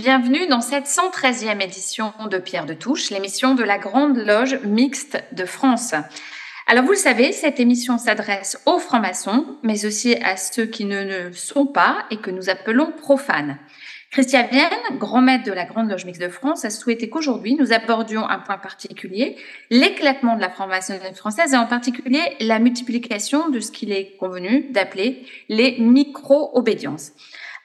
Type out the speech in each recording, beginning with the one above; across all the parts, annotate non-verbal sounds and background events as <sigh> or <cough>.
Bienvenue dans cette 113e édition de Pierre de Touche, l'émission de la Grande Loge Mixte de France. Alors vous le savez, cette émission s'adresse aux francs-maçons, mais aussi à ceux qui ne le sont pas et que nous appelons profanes. Christian Vienne, grand maître de la Grande Loge Mixte de France, a souhaité qu'aujourd'hui nous abordions un point particulier, l'éclatement de la franc-maçonnerie française et en particulier la multiplication de ce qu'il est convenu d'appeler les micro-obédiences.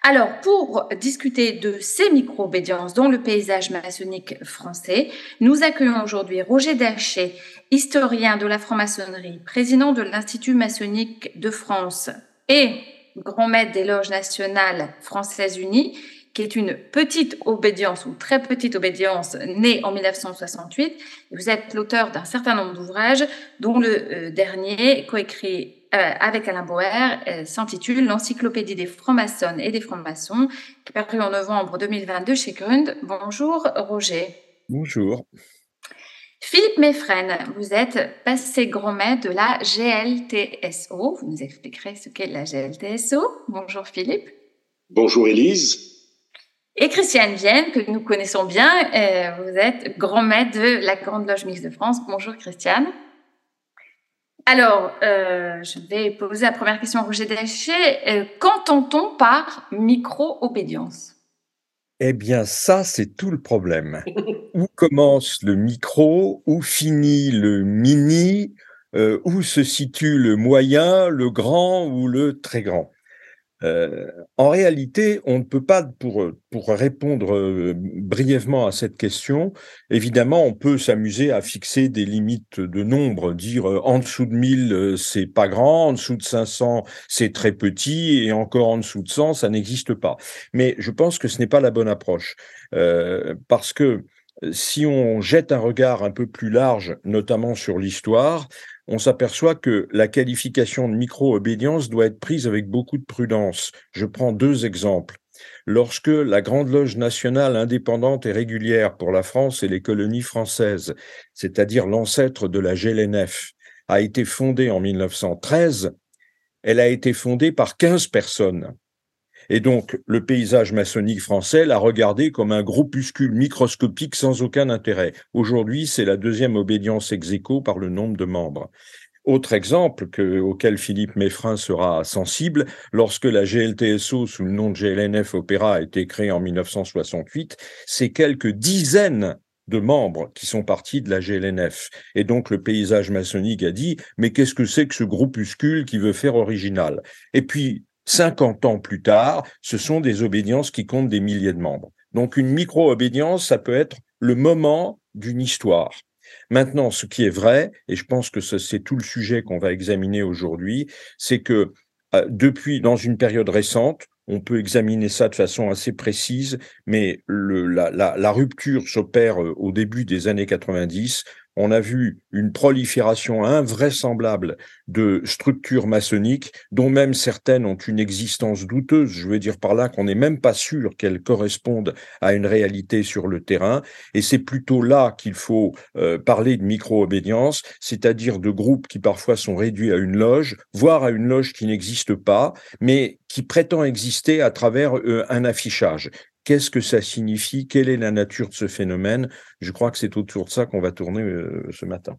Alors, pour discuter de ces micro-obédiences dans le paysage maçonnique français, nous accueillons aujourd'hui Roger Daché, historien de la franc-maçonnerie, président de l'Institut maçonnique de France et grand maître des loges nationales françaises unies, qui est une petite obédience ou très petite obédience née en 1968. Vous êtes l'auteur d'un certain nombre d'ouvrages, dont le euh, dernier, coécrit euh, avec Alain Boer, euh, s'intitule L'Encyclopédie des francs-maçonnes et des francs-maçons, qui est paru en novembre 2022 chez Grund. Bonjour Roger. Bonjour. Philippe Meffren, vous êtes passé grand maître de la GLTSO. Vous nous expliquerez ce qu'est la GLTSO. Bonjour Philippe. Bonjour Élise. Et Christiane Vienne, que nous connaissons bien, euh, vous êtes grand maître de la Grande Loge Mixte de France. Bonjour Christiane. Alors, euh, je vais poser la première question à Roger Daché. Euh, Qu'entend-on par micro-obédience? Eh bien, ça, c'est tout le problème. où commence le micro, où finit le mini, euh, où se situe le moyen, le grand ou le très grand? Euh, en réalité, on ne peut pas, pour, pour répondre euh, brièvement à cette question, évidemment, on peut s'amuser à fixer des limites de nombre, dire euh, en dessous de 1000, c'est pas grand, en dessous de 500, c'est très petit, et encore en dessous de 100, ça n'existe pas. Mais je pense que ce n'est pas la bonne approche, parce que si on jette un regard un peu plus large, notamment sur l'histoire, on s'aperçoit que la qualification de micro-obédience doit être prise avec beaucoup de prudence. Je prends deux exemples. Lorsque la Grande Loge nationale indépendante et régulière pour la France et les colonies françaises, c'est-à-dire l'ancêtre de la GLNF, a été fondée en 1913, elle a été fondée par 15 personnes. Et donc, le paysage maçonnique français l'a regardé comme un groupuscule microscopique sans aucun intérêt. Aujourd'hui, c'est la deuxième obédience ex aequo par le nombre de membres. Autre exemple que, auquel Philippe Meffrin sera sensible, lorsque la GLTSO sous le nom de GLNF Opéra a été créée en 1968, c'est quelques dizaines de membres qui sont partis de la GLNF. Et donc le paysage maçonnique a dit, mais qu'est-ce que c'est que ce groupuscule qui veut faire original? Et puis 50 ans plus tard, ce sont des obédiences qui comptent des milliers de membres. Donc une micro-obédience, ça peut être le moment d'une histoire. Maintenant, ce qui est vrai, et je pense que c'est tout le sujet qu'on va examiner aujourd'hui, c'est que euh, depuis, dans une période récente, on peut examiner ça de façon assez précise, mais la, rupture s'opère euh, au début des années 90 on a vu une prolifération invraisemblable de structures maçonniques, dont même certaines ont une existence douteuse. Je veux dire par là qu'on n'est même pas sûr qu'elles correspondent à une réalité sur le terrain. Et c'est plutôt là qu'il faut euh, parler de micro-obédience, c'est-à-dire de groupes qui parfois sont réduits à une loge, voire à une loge qui n'existe pas, mais qui prétend exister à travers euh, un affichage. Qu'est-ce que ça signifie Quelle est la nature de ce phénomène? Je crois que c'est autour de ça qu'on va tourner euh, ce matin.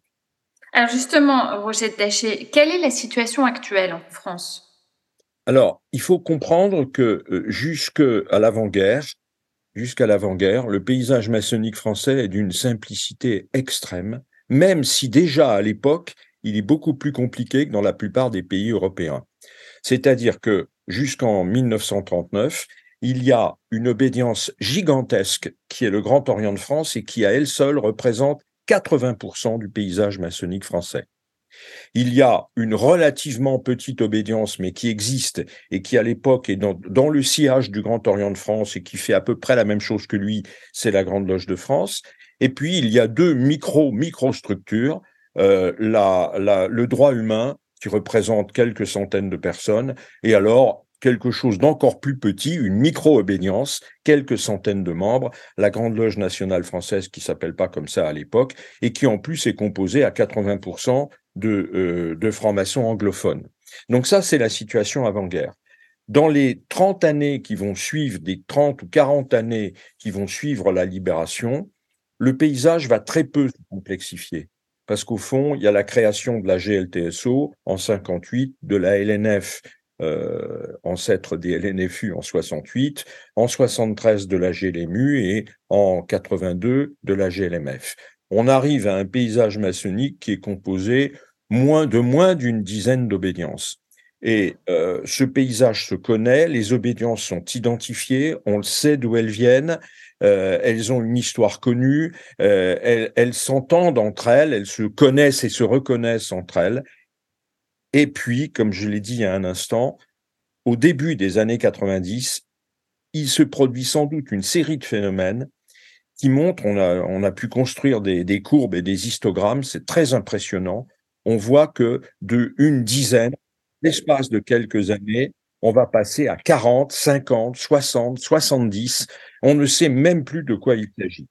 Alors justement, Roger Daché, quelle est la situation actuelle en France? Alors, il faut comprendre que euh, jusqu'à l'avant-guerre, jusqu'à l'avant-guerre, le paysage maçonnique français est d'une simplicité extrême, même si déjà à l'époque, il est beaucoup plus compliqué que dans la plupart des pays européens. C'est-à-dire que jusqu'en 1939, il y a une obédience gigantesque qui est le Grand Orient de France et qui à elle seule représente 80% du paysage maçonnique français. Il y a une relativement petite obédience, mais qui existe et qui à l'époque est dans, le sillage du Grand Orient de France et qui fait à peu près la même chose que lui, c'est la Grande Loge de France. Et puis il y a deux micro-microstructures euh, le droit humain qui représente quelques centaines de personnes, et alors quelque chose d'encore plus petit, une micro-obédience, quelques centaines de membres, la Grande Loge nationale française qui s'appelle pas comme ça à l'époque, et qui en plus est composée à 80% de, euh, de francs-maçons anglophones. Donc ça, c'est la situation avant-guerre. Dans les 30 années qui vont suivre, des 30 ou 40 années qui vont suivre la libération, le paysage va très peu se complexifier. Parce qu'au fond, il y a la création de la GLTSO en 58, de la LNF, euh, ancêtre des LNFU en 68, en 73 de la GLMU et en 82 de la GLMF. On arrive à un paysage maçonnique qui est composé moins de moins d'une dizaine d'obédiences. Et euh, ce paysage se connaît, les obédiences sont identifiées, on le sait d'où elles viennent, euh, elles ont une histoire connue, elles s'entendent entre elles, elles se connaissent et se reconnaissent entre elles. Et puis, comme je l'ai dit il y a un instant, au début des années 90, il se produit sans doute une série de phénomènes qui montrent, on a, on pu construire des, des courbes et des histogrammes, c'est très impressionnant. On voit que de une dizaine, l'espace de quelques années, on va passer à 40, 50, 60, 70. On ne sait même plus de quoi il s'agit.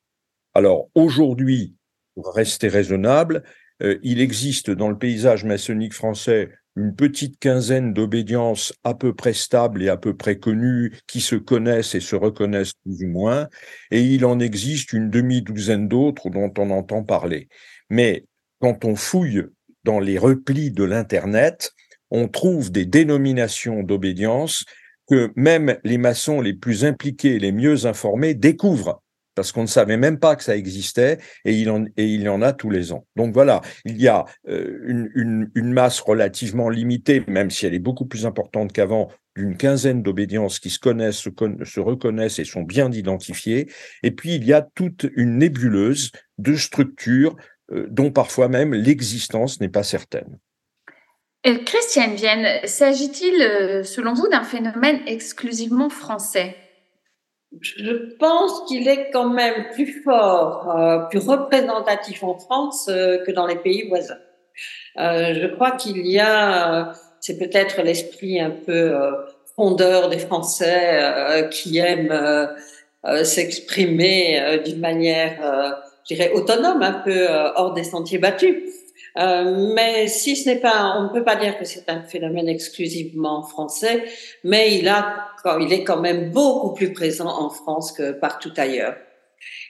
Alors aujourd'hui, pour rester raisonnable, il existe dans le paysage maçonnique français une petite quinzaine d'obédiences à peu près stables et à peu près connues qui se connaissent et se reconnaissent plus ou moins, et il en existe une demi-douzaine d'autres dont on entend parler. Mais quand on fouille dans les replis de l'Internet, on trouve des dénominations d'obédience que même les maçons les plus impliqués, les mieux informés découvrent parce qu'on ne savait même pas que ça existait et il en, en a tous les ans. Donc voilà, il y a euh, une, masse relativement limitée, même si elle est beaucoup plus importante qu'avant, d'une quinzaine d'obédiences qui se connaissent, se, se, reconnaissent et sont bien identifiées. Et puis il y a toute une nébuleuse de structures euh, dont parfois même l'existence n'est pas certaine. Christiane Vienne, s'agit-il, euh, selon vous, d'un phénomène exclusivement français? Je pense qu'il est quand même plus fort, euh, plus représentatif en France euh, que dans les pays voisins. Euh, je crois qu'il y a, c'est peut-être l'esprit un peu euh, fondeur des Français euh, qui aiment s'exprimer d'une manière, je dirais, autonome, un peu hors des sentiers battus. Euh, mais si ce n'est pas, on ne peut pas dire que c'est un phénomène exclusivement français, mais il a, il est quand même beaucoup plus présent en France que partout ailleurs.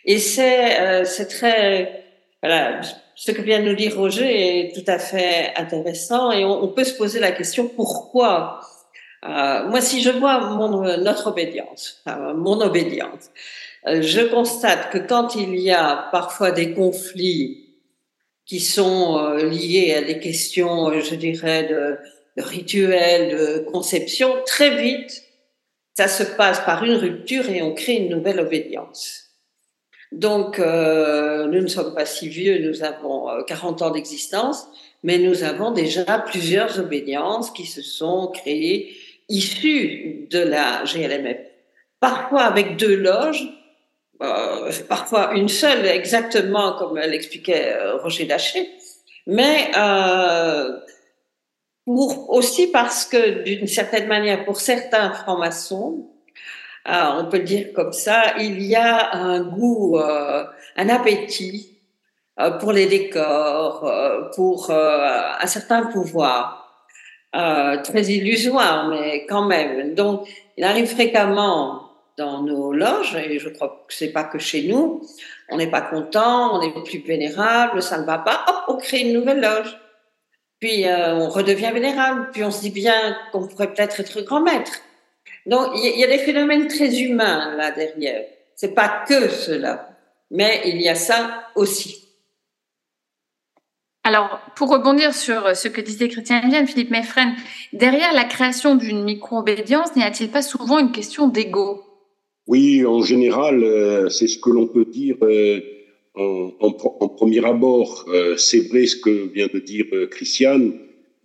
Et c'est, euh, c'est très, voilà, ce que vient de nous dire Roger est tout à fait intéressant et on, peut se poser la question pourquoi? Euh, moi, si je vois mon, notre obédience, mon obédience, euh, je constate que quand il y a parfois des conflits qui sont euh, liées à des questions, euh, je dirais, de, de rituels, de conception, très vite, ça se passe par une rupture et on crée une nouvelle obédience. Donc, euh, nous ne sommes pas si vieux, nous avons 40 ans d'existence, mais nous avons déjà plusieurs obédiences qui se sont créées issues de la GLMF. Parfois avec deux loges, euh, parfois une seule, exactement comme l'expliquait euh, Roger Daché, mais euh, aussi parce que d'une certaine manière, pour certains francs-maçons, on peut le dire comme ça, il y a un goût, un appétit pour les décors, pour un certain pouvoir, très illusoire, mais quand même. Donc, il arrive fréquemment dans nos loges, et je crois que c'est pas que chez nous, on n'est pas content, on est plus vénérable, ça ne va pas, hop, on crée une nouvelle loge. Puis euh, on redevient vénérable, puis on se dit bien qu'on pourrait peut-être être grand maître. Donc il y, a des phénomènes très humains là derrière. C'est pas que cela, mais il y a ça aussi. Alors, pour rebondir sur ce que disait Christian Vienne, Philippe Meffren, derrière la création d'une micro-obédience, n'y a-t-il pas souvent une question d'ego? Oui, en général, euh, c'est ce que l'on peut dire euh, en, en, en, premier abord. Euh, c'est vrai ce que vient de dire Christiane.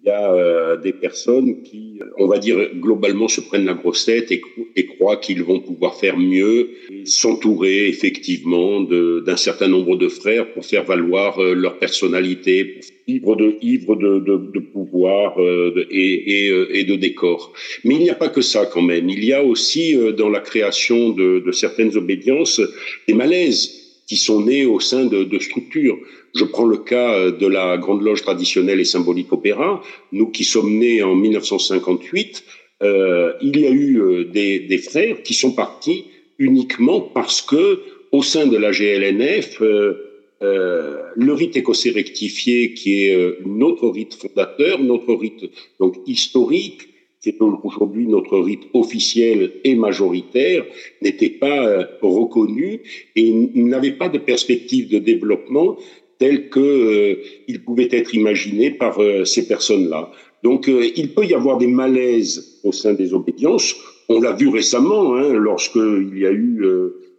Il y a des personnes qui, on va dire, globalement se prennent la grosse tête et, et croient qu'ils vont pouvoir faire mieux, s'entourer effectivement d'un certain nombre de frères pour faire valoir leur personnalité. ivre de, ivre de, de, de pouvoir euh, et, et, euh, et, de décor. Mais il n'y a pas que ça quand même. Il y a aussi euh, dans la création de, de, certaines obédiences des malaises qui sont nés au sein de, structures. Je prends le cas de la Grande Loge traditionnelle et symbolique opéra. Nous qui sommes nés en 1958, euh, il y a eu des, des, frères qui sont partis uniquement parce que au sein de la GLNF, euh, euh, le rite écossais rectifié, qui est euh, notre rite fondateur, notre rite donc historique, qui est aujourd'hui notre rite officiel et majoritaire, n'était pas euh, reconnu et n'avait pas de perspective de développement telle que euh, il pouvait être imaginé par ces personnes-là. Donc, il peut y avoir des malaises au sein des obédiences. On l'a vu récemment, hein, lorsqu'il y a eu,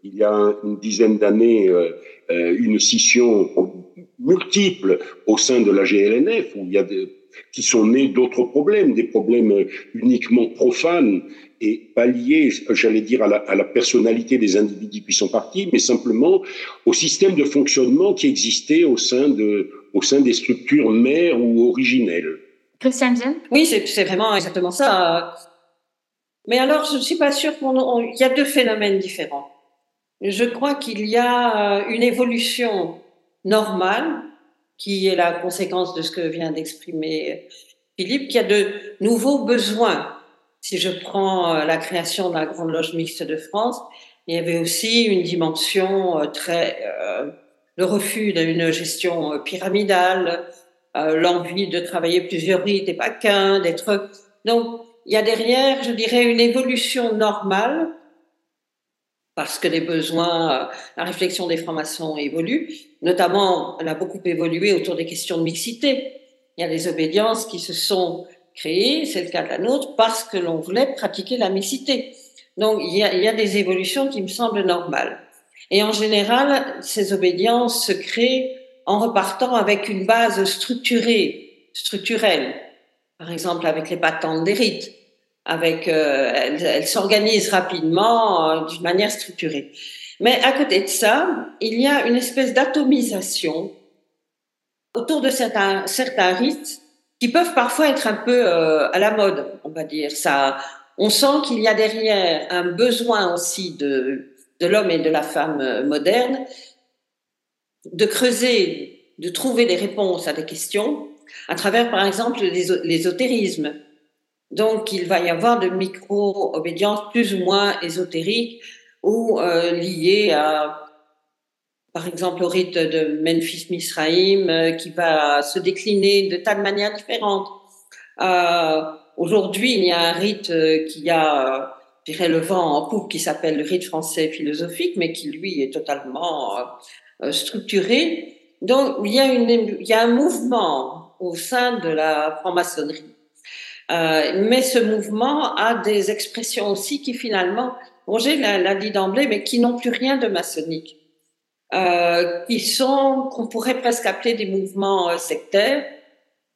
il y a une dizaine d'années, euh, une scission multiple au sein de la GLNF, où il y a des, qui sont nés d'autres problèmes, des problèmes uniquement profanes et pas liés, j'allais dire, à la, à la, personnalité des individus qui sont partis, mais simplement au système de fonctionnement qui existait au sein, de, au sein des structures mères ou originelles. Christiane Oui, c'est vraiment exactement ça. Mais alors, je ne suis pas sûre qu'il y a deux phénomènes différents. Je crois qu'il y a euh, une évolution normale qui est la conséquence de ce que vient d'exprimer Philippe, qui a de nouveaux besoins. Si je prends euh, la création de la Grande Loge mixte de France, il y avait aussi une dimension euh, très, le refus d'une gestion pyramidale, l'envie de travailler plusieurs rites et pas qu'un, d'être. Donc, il y a derrière, je dirais, une évolution normale parce que les besoins, euh, la réflexion des francs-maçons évolue. Notamment, elle a beaucoup évolué autour des questions de mixité. Il y a des obédiences qui se sont créées, c'est le cas de la nôtre, parce que l'on voulait pratiquer la mixité. Donc, il y, a, des évolutions qui me semblent normales. Et en général, ces obédiences se créent en repartant avec une base structurée, structurelle. Par exemple, avec les patentes des rites avec, euh, elle, s'organise rapidement euh, d'une manière structurée. Mais à côté de ça, il y a une espèce d'atomisation autour de certains, rites qui peuvent parfois être un peu euh, à la mode, on va dire. Ça, on sent qu'il y a derrière un besoin aussi de, de l'homme et de la femme moderne de creuser, de trouver des réponses à des questions à travers, par exemple, l'ésotérisme donc, il va y avoir de micro-obédiences plus ou moins ésotériques ou euh, liées à, par exemple, au rite de Memphis-Misraïm, euh, qui va se décliner de tas de manières différentes. Euh, Aujourd'hui, il y a un rite euh, qui a, je dirais, le vent en poupe, qui s'appelle le rite français philosophique, mais qui, lui, est totalement euh, structuré. Donc, il y, a une, il y a un mouvement au sein de la franc-maçonnerie euh, mais ce mouvement a des expressions aussi qui finalement, Roger l'a dit d'emblée, mais qui n'ont plus rien de maçonnique, euh, qui sont, qu'on pourrait presque appeler des mouvements euh, sectaires,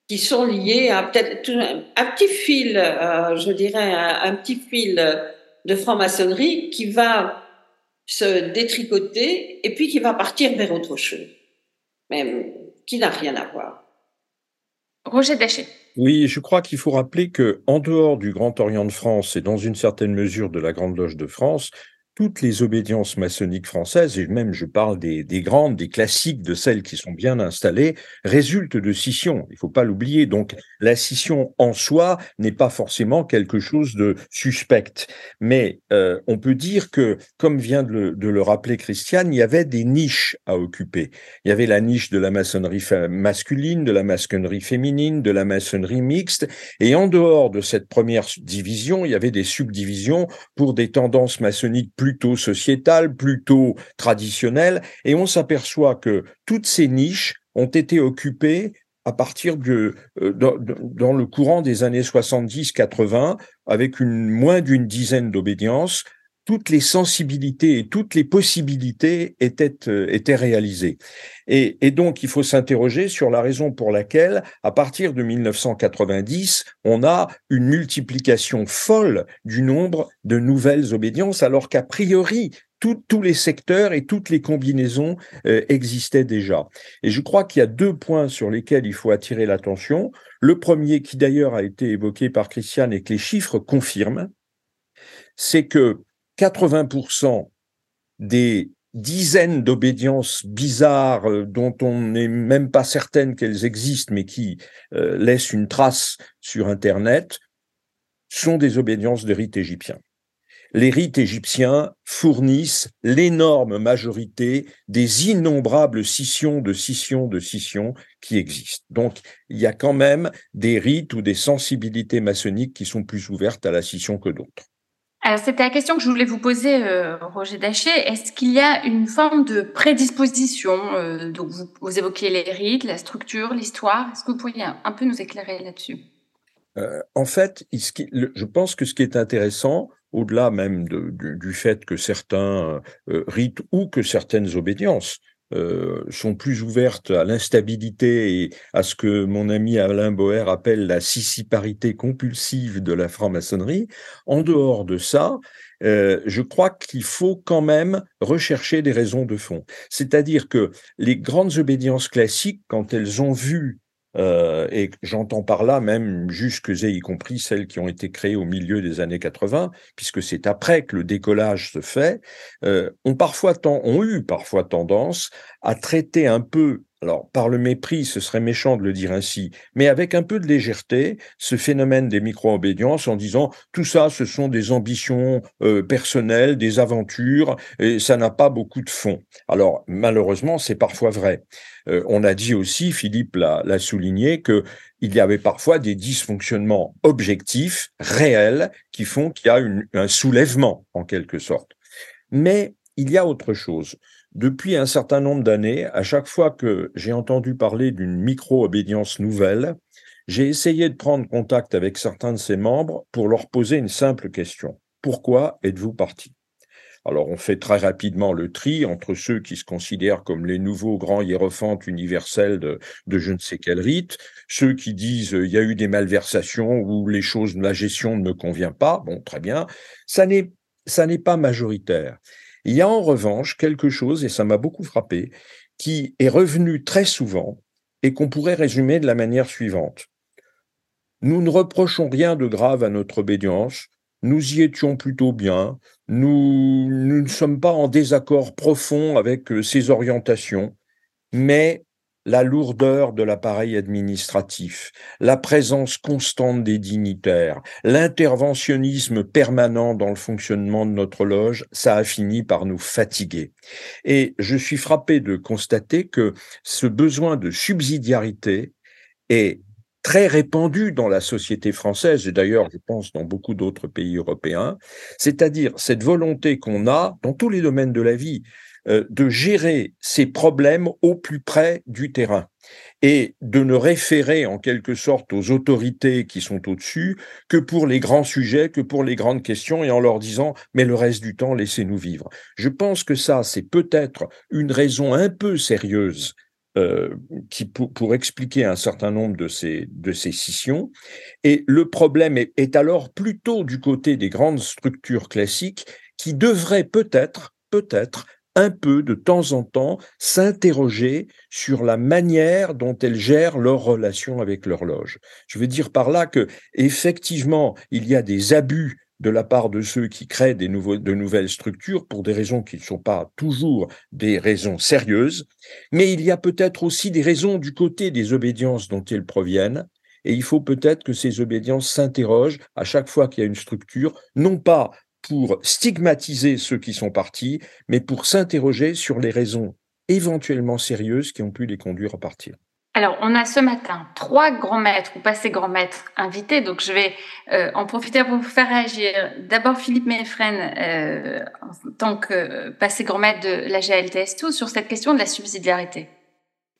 qui sont liés à peut-être un, petit fil, je dirais, un, petit fil de franc-maçonnerie qui va se détricoter et puis qui va partir vers autre chose, même qui n'a rien à voir. Roger Dachet. Oui, je crois qu'il faut rappeler que, en dehors du Grand Orient de France et dans une certaine mesure de la Grande Loge de France, toutes les obédiences maçonniques françaises, et même je parle des, des, grandes, des classiques, de celles qui sont bien installées, résultent de scission. Il ne faut pas l'oublier. Donc la scission en soi n'est pas forcément quelque chose de suspect. Mais euh, on peut dire que, comme vient de le, de le, rappeler Christiane, il y avait des niches à occuper. Il y avait la niche de la maçonnerie masculine, de la maçonnerie féminine, de la maçonnerie mixte. Et en dehors de cette première division, il y avait des subdivisions pour des tendances maçonniques plus plutôt sociétale, plutôt traditionnelle, et on s'aperçoit que toutes ces niches ont été occupées à partir de euh, dans, dans, le courant des années 70-80, avec une moins d'une dizaine d'obédiences, toutes les sensibilités et toutes les possibilités étaient, euh, étaient réalisées. Et, et, donc, il faut s'interroger sur la raison pour laquelle, à partir de 1990, on a une multiplication folle du nombre de nouvelles obédiences, alors qu'a priori, tous les secteurs et toutes les combinaisons euh, existaient déjà. Et je crois qu'il y a deux points sur lesquels il faut attirer l'attention. Le premier, qui d'ailleurs a été évoqué par Christiane et que les chiffres confirment, c'est que 80% des dizaines d'obédiences bizarres euh, dont on n'est même pas certaine qu'elles existent, mais qui euh, laissent une trace sur Internet, sont des obédiences de rites égyptiens les rites égyptiens fournissent l'énorme majorité des innombrables scissions de scissions de scissions qui existent. Donc, il y a quand même des rites ou des sensibilités maçonniques qui sont plus ouvertes à la scission que d'autres. Alors, c'était la question que je voulais vous poser, euh, Roger Daché. Est-ce qu'il y a une forme de prédisposition euh, Donc, vous, vous, évoquiez les rites, la structure, l'histoire. Est-ce que vous pourriez un, peu nous éclairer là-dessus? Euh, En fait, je pense que ce qui est intéressant, au-delà même du, fait que certains rites ou que certaines obédiences euh, sont plus ouvertes à l'instabilité et à ce que mon ami Alain Boer appelle la sissiparité compulsive de la franc-maçonnerie. En dehors de ça, euh, je crois qu'il faut quand même rechercher des raisons de fond. C'est-à-dire que les grandes obédiences classiques, quand elles ont vu euh, et j'entends par là même jusque et y compris celles qui ont été créées au milieu des années 80, puisque c'est après que le décollage se fait, euh, ont parfois ont eu parfois tendance à traiter un peu alors, par le mépris, ce serait méchant de le dire ainsi, mais avec un peu de légèreté, ce phénomène des micro-obédiences en disant tout ça, ce sont des ambitions euh, personnelles, des aventures, et ça n'a pas beaucoup de fond. Alors, malheureusement, c'est parfois vrai. Euh, on a dit aussi, Philippe l'a souligné, que il y avait parfois des dysfonctionnements objectifs, réels, qui font qu'il y a un soulèvement, en quelque sorte. Mais il y a autre chose. Depuis un certain nombre d'années, à chaque fois que j'ai entendu parler d'une micro-obédience nouvelle, j'ai essayé de prendre contact avec certains de ses membres pour leur poser une simple question. Pourquoi êtes-vous parti? Alors on fait très rapidement le tri entre ceux qui se considèrent comme les nouveaux grands hiérophantes universels de, je ne sais quel rite, ceux qui disent il y a eu des malversations ou les choses, la gestion ne me convient pas, bon très bien, ça n'est ça n'est pas majoritaire. Il y a en revanche quelque chose, et ça m'a beaucoup frappé, qui est revenu très souvent et qu'on pourrait résumer de la manière suivante. Nous ne reprochons rien de grave à notre obédience, nous y étions plutôt bien, nous, ne sommes pas en désaccord profond avec euh, ses orientations, mais la lourdeur de l'appareil administratif, la présence constante des dignitaires, l'interventionnisme permanent dans le fonctionnement de notre loge, ça a fini par nous fatiguer. Et je suis frappé de constater que ce besoin de subsidiarité est très répandu dans la société française et d'ailleurs, je pense, dans beaucoup d'autres pays européens, c'est-à-dire cette volonté qu'on a dans tous les domaines de la vie de gérer ces problèmes au plus près du terrain et de ne référer en quelque sorte aux autorités qui sont au-dessus que pour les grands sujets, que pour les grandes questions, et en leur disant mais le reste du temps, laissez-nous vivre. Je pense que ça, c'est peut-être une raison un peu sérieuse euh, qui pour, expliquer un certain nombre de ces, de ces scissions. Et le problème est alors plutôt du côté des grandes structures classiques qui devraient peut-être, peut-être un peu de temps en temps s'interroger sur la manière dont elles gèrent leurs relations avec l'horloge. Je veux dire par là que effectivement, il y a des abus de la part de ceux qui créent de nouvelles structures pour des raisons qui ne sont pas toujours des raisons sérieuses, mais il y a peut-être aussi des raisons du côté des obédiences dont elles proviennent, et il faut peut-être que ces obédiences s'interrogent à chaque fois qu'il y a une structure, non pas pour stigmatiser ceux qui sont partis, mais pour s'interroger sur les raisons éventuellement sérieuses qui ont pu les conduire à partir. Alors, on a ce matin trois grands maîtres ou passés grands maîtres invités, donc je vais euh, en profiter pour vous faire réagir. D'abord, Philippe Meffren, euh, en tant que passé grand maître de la GLTS2, sur cette question de la subsidiarité.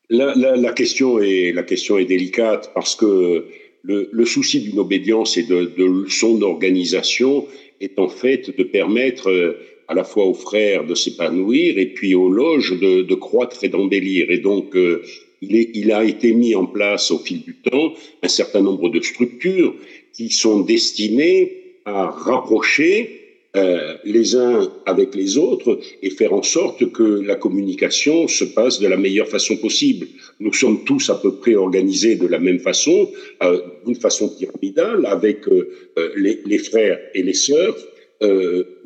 La, question, est, la question est délicate parce que le, souci d'une obédience et de, de son organisation est en fait de permettre euh, à la fois aux frères de s'épanouir et puis aux loges de, de croître et d'embellir. Et donc, euh, il, est, il, a été mis en place au fil du temps un certain nombre de structures qui sont destinées à rapprocher euh, les uns avec les autres et faire en sorte que la communication se passe de la meilleure façon possible. Nous sommes tous à peu près organisés de la même façon, euh, d'une façon pyramidale, avec euh, les, les, frères et les sœurs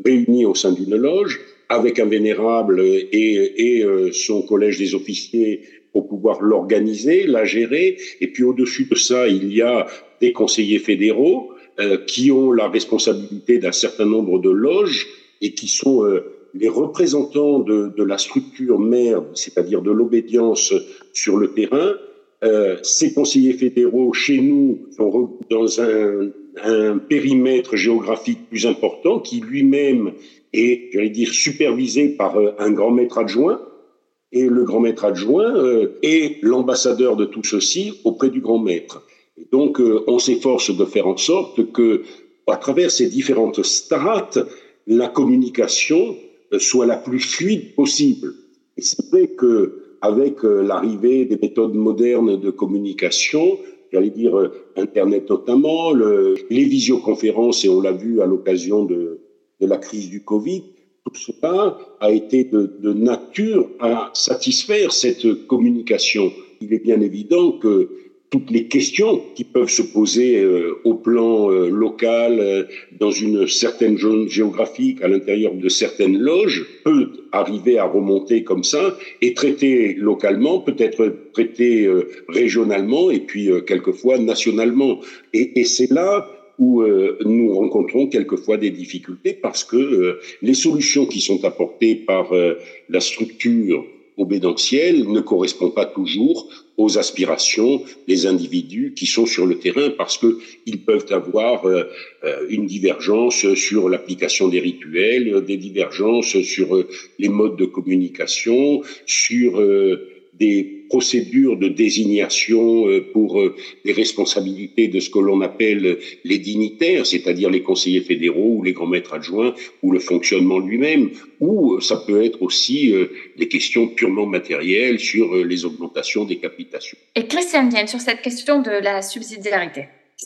réunis au sein d'une loge, avec un vénérable et, et son collège des officiers pour pouvoir l'organiser, la gérer. Et puis au-dessus de ça, il y a des conseillers fédéraux euh, qui ont la responsabilité d'un certain nombre de loges et qui sont euh, les représentants de, la structure mère, c'est-à-dire de l'obédience sur le terrain. Euh, ces conseillers fédéraux, chez nous, sont dans un, périmètre géographique plus important qui lui-même est, j'allais dire, supervisé par euh, un grand maître adjoint. Et le grand maître adjoint est l'ambassadeur de tout ceci auprès du grand maître donc, euh, on s'efforce de faire en sorte que, à travers ces différentes strates, la communication euh, soit la plus fluide possible. Et c'est vrai que avec euh, l'arrivée des méthodes modernes de communication, j'allais dire Internet notamment, le, les visioconférences, et on l'a vu à l'occasion de, la crise du Covid, tout cela a été de nature à satisfaire cette communication. Il est bien évident que toutes les questions qui peuvent se poser euh, au plan euh, local, euh, dans une certaine zone géographique, à l'intérieur de certaines loges, peut arriver à remonter comme ça et traiter localement, peut-être traiter régionalement et puis quelquefois nationalement. Et, et c'est là où nous rencontrons quelquefois des difficultés parce que les solutions qui sont apportées par la structure obédentielle ne correspondent pas toujours aux aspirations des individus qui sont sur le terrain parce que ils peuvent avoir euh, euh, une divergence sur l'application des rituels, des divergences sur euh, les modes de communication, sur des procédures de désignation euh, pour euh, les responsabilités de ce que l'on appelle les dignitaires, c'est-à-dire les conseillers fédéraux ou les grands maîtres adjoints ou le fonctionnement lui-même, ou euh, ça peut être aussi des questions purement matérielles sur les augmentations des capitations. Et Christiane Dienne, sur cette question de la subsidiarité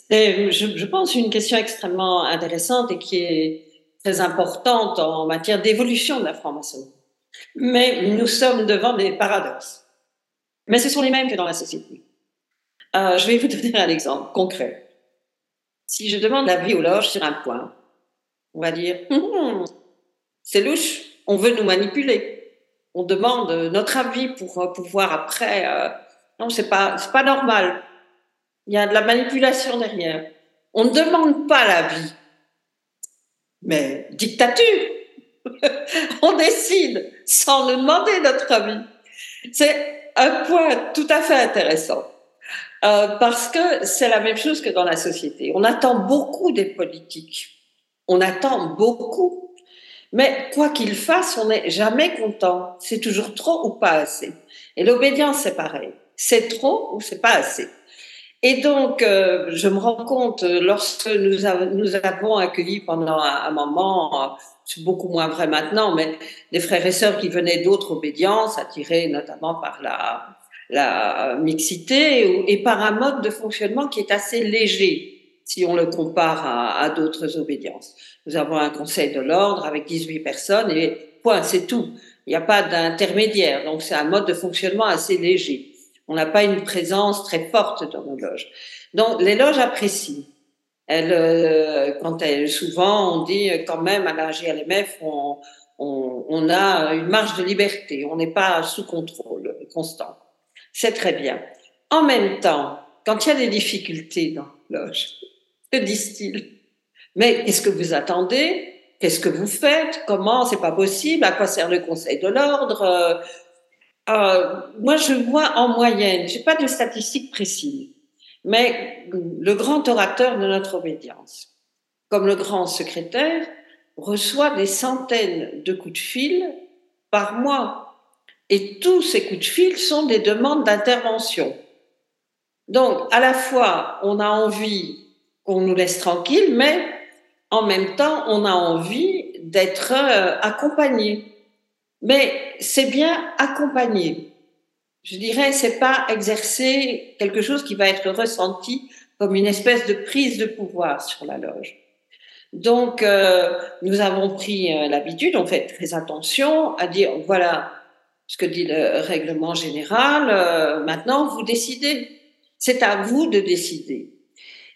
je, je pense une question extrêmement intéressante et qui est très importante en matière d'évolution de la franc-maçonnerie. Mais nous sommes devant des paradoxes. Mais ce sont les mêmes que dans la société. Euh, je vais vous donner un exemple concret. Si je demande l'avis aux loges sur un point, on va dire hum, hum, c'est louche, on veut nous manipuler. On demande notre avis pour euh, pouvoir après. Euh, non, c'est pas, c'est pas normal. Il y a de la manipulation derrière. On ne demande pas l'avis. Mais dictature. <laughs> on décide sans nous demander notre avis. C'est un point tout à fait intéressant. Euh, parce que c'est la même chose que dans la société. On attend beaucoup des politiques. On attend beaucoup. Mais quoi qu'ils fassent, on n'est jamais content. C'est toujours trop ou pas assez. Et l'obédience, c'est pareil. C'est trop ou c'est pas assez. Et donc, euh, je me rends compte, lorsque nous, avons accueilli pendant un moment c'est beaucoup moins vrai maintenant, mais des frères et sœurs qui venaient d'autres obédiences, attirés notamment par la, la mixité et par un mode de fonctionnement qui est assez léger si on le compare à, à d'autres obédiences. Nous avons un conseil de l'ordre avec 18 personnes et point, c'est tout. Il n'y a pas d'intermédiaire, donc c'est un mode de fonctionnement assez léger. On n'a pas une présence très forte dans nos loges. Donc les loges apprécient. Elle, euh, quand elle, souvent, on dit quand même à la GLMF, on, on, on a une marge de liberté, on n'est pas sous contrôle constant. C'est très bien. En même temps, quand il y a des difficultés dans la loge, que disent-ils Mais qu'est-ce que vous attendez? Qu'est-ce que vous faites? Comment? C'est pas possible. À quoi sert le Conseil de l'ordre? Euh, euh, Moi, je vois en moyenne, j'ai pas de statistiques précises, mais le grand orateur de notre obédience, comme le grand secrétaire, reçoit des centaines de coups de fil par mois. Et tous ces coups de fil sont des demandes d'intervention. Donc, à la fois, on a envie qu'on nous laisse tranquille, mais en même temps, on a envie d'être euh, accompagné. Mais c'est bien accompagné je dirais, c'est pas exercer quelque chose qui va être ressenti comme une espèce de prise de pouvoir sur la loge. Donc, euh, nous avons pris euh, l'habitude, on fait très attention à dire, voilà ce que dit le règlement général, euh, maintenant vous décidez. C'est à vous de décider.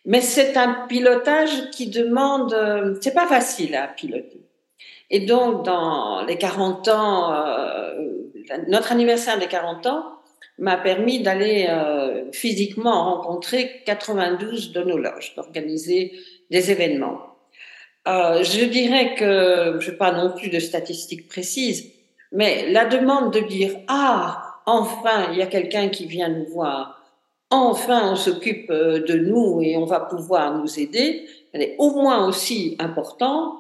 Mais c'est un pilotage qui demande, euh, c'est pas facile à piloter. Et donc, dans les 40 ans, euh, notre anniversaire des 40 ans m'a permis d'aller euh, physiquement rencontrer 92 de nos loges, d'organiser des événements. Euh, je dirais que, je n'ai pas non plus de statistiques précises, mais la demande de dire ah enfin il y a quelqu'un qui vient nous voir, enfin on s'occupe euh, de nous et on va pouvoir nous aider, elle est au moins aussi importante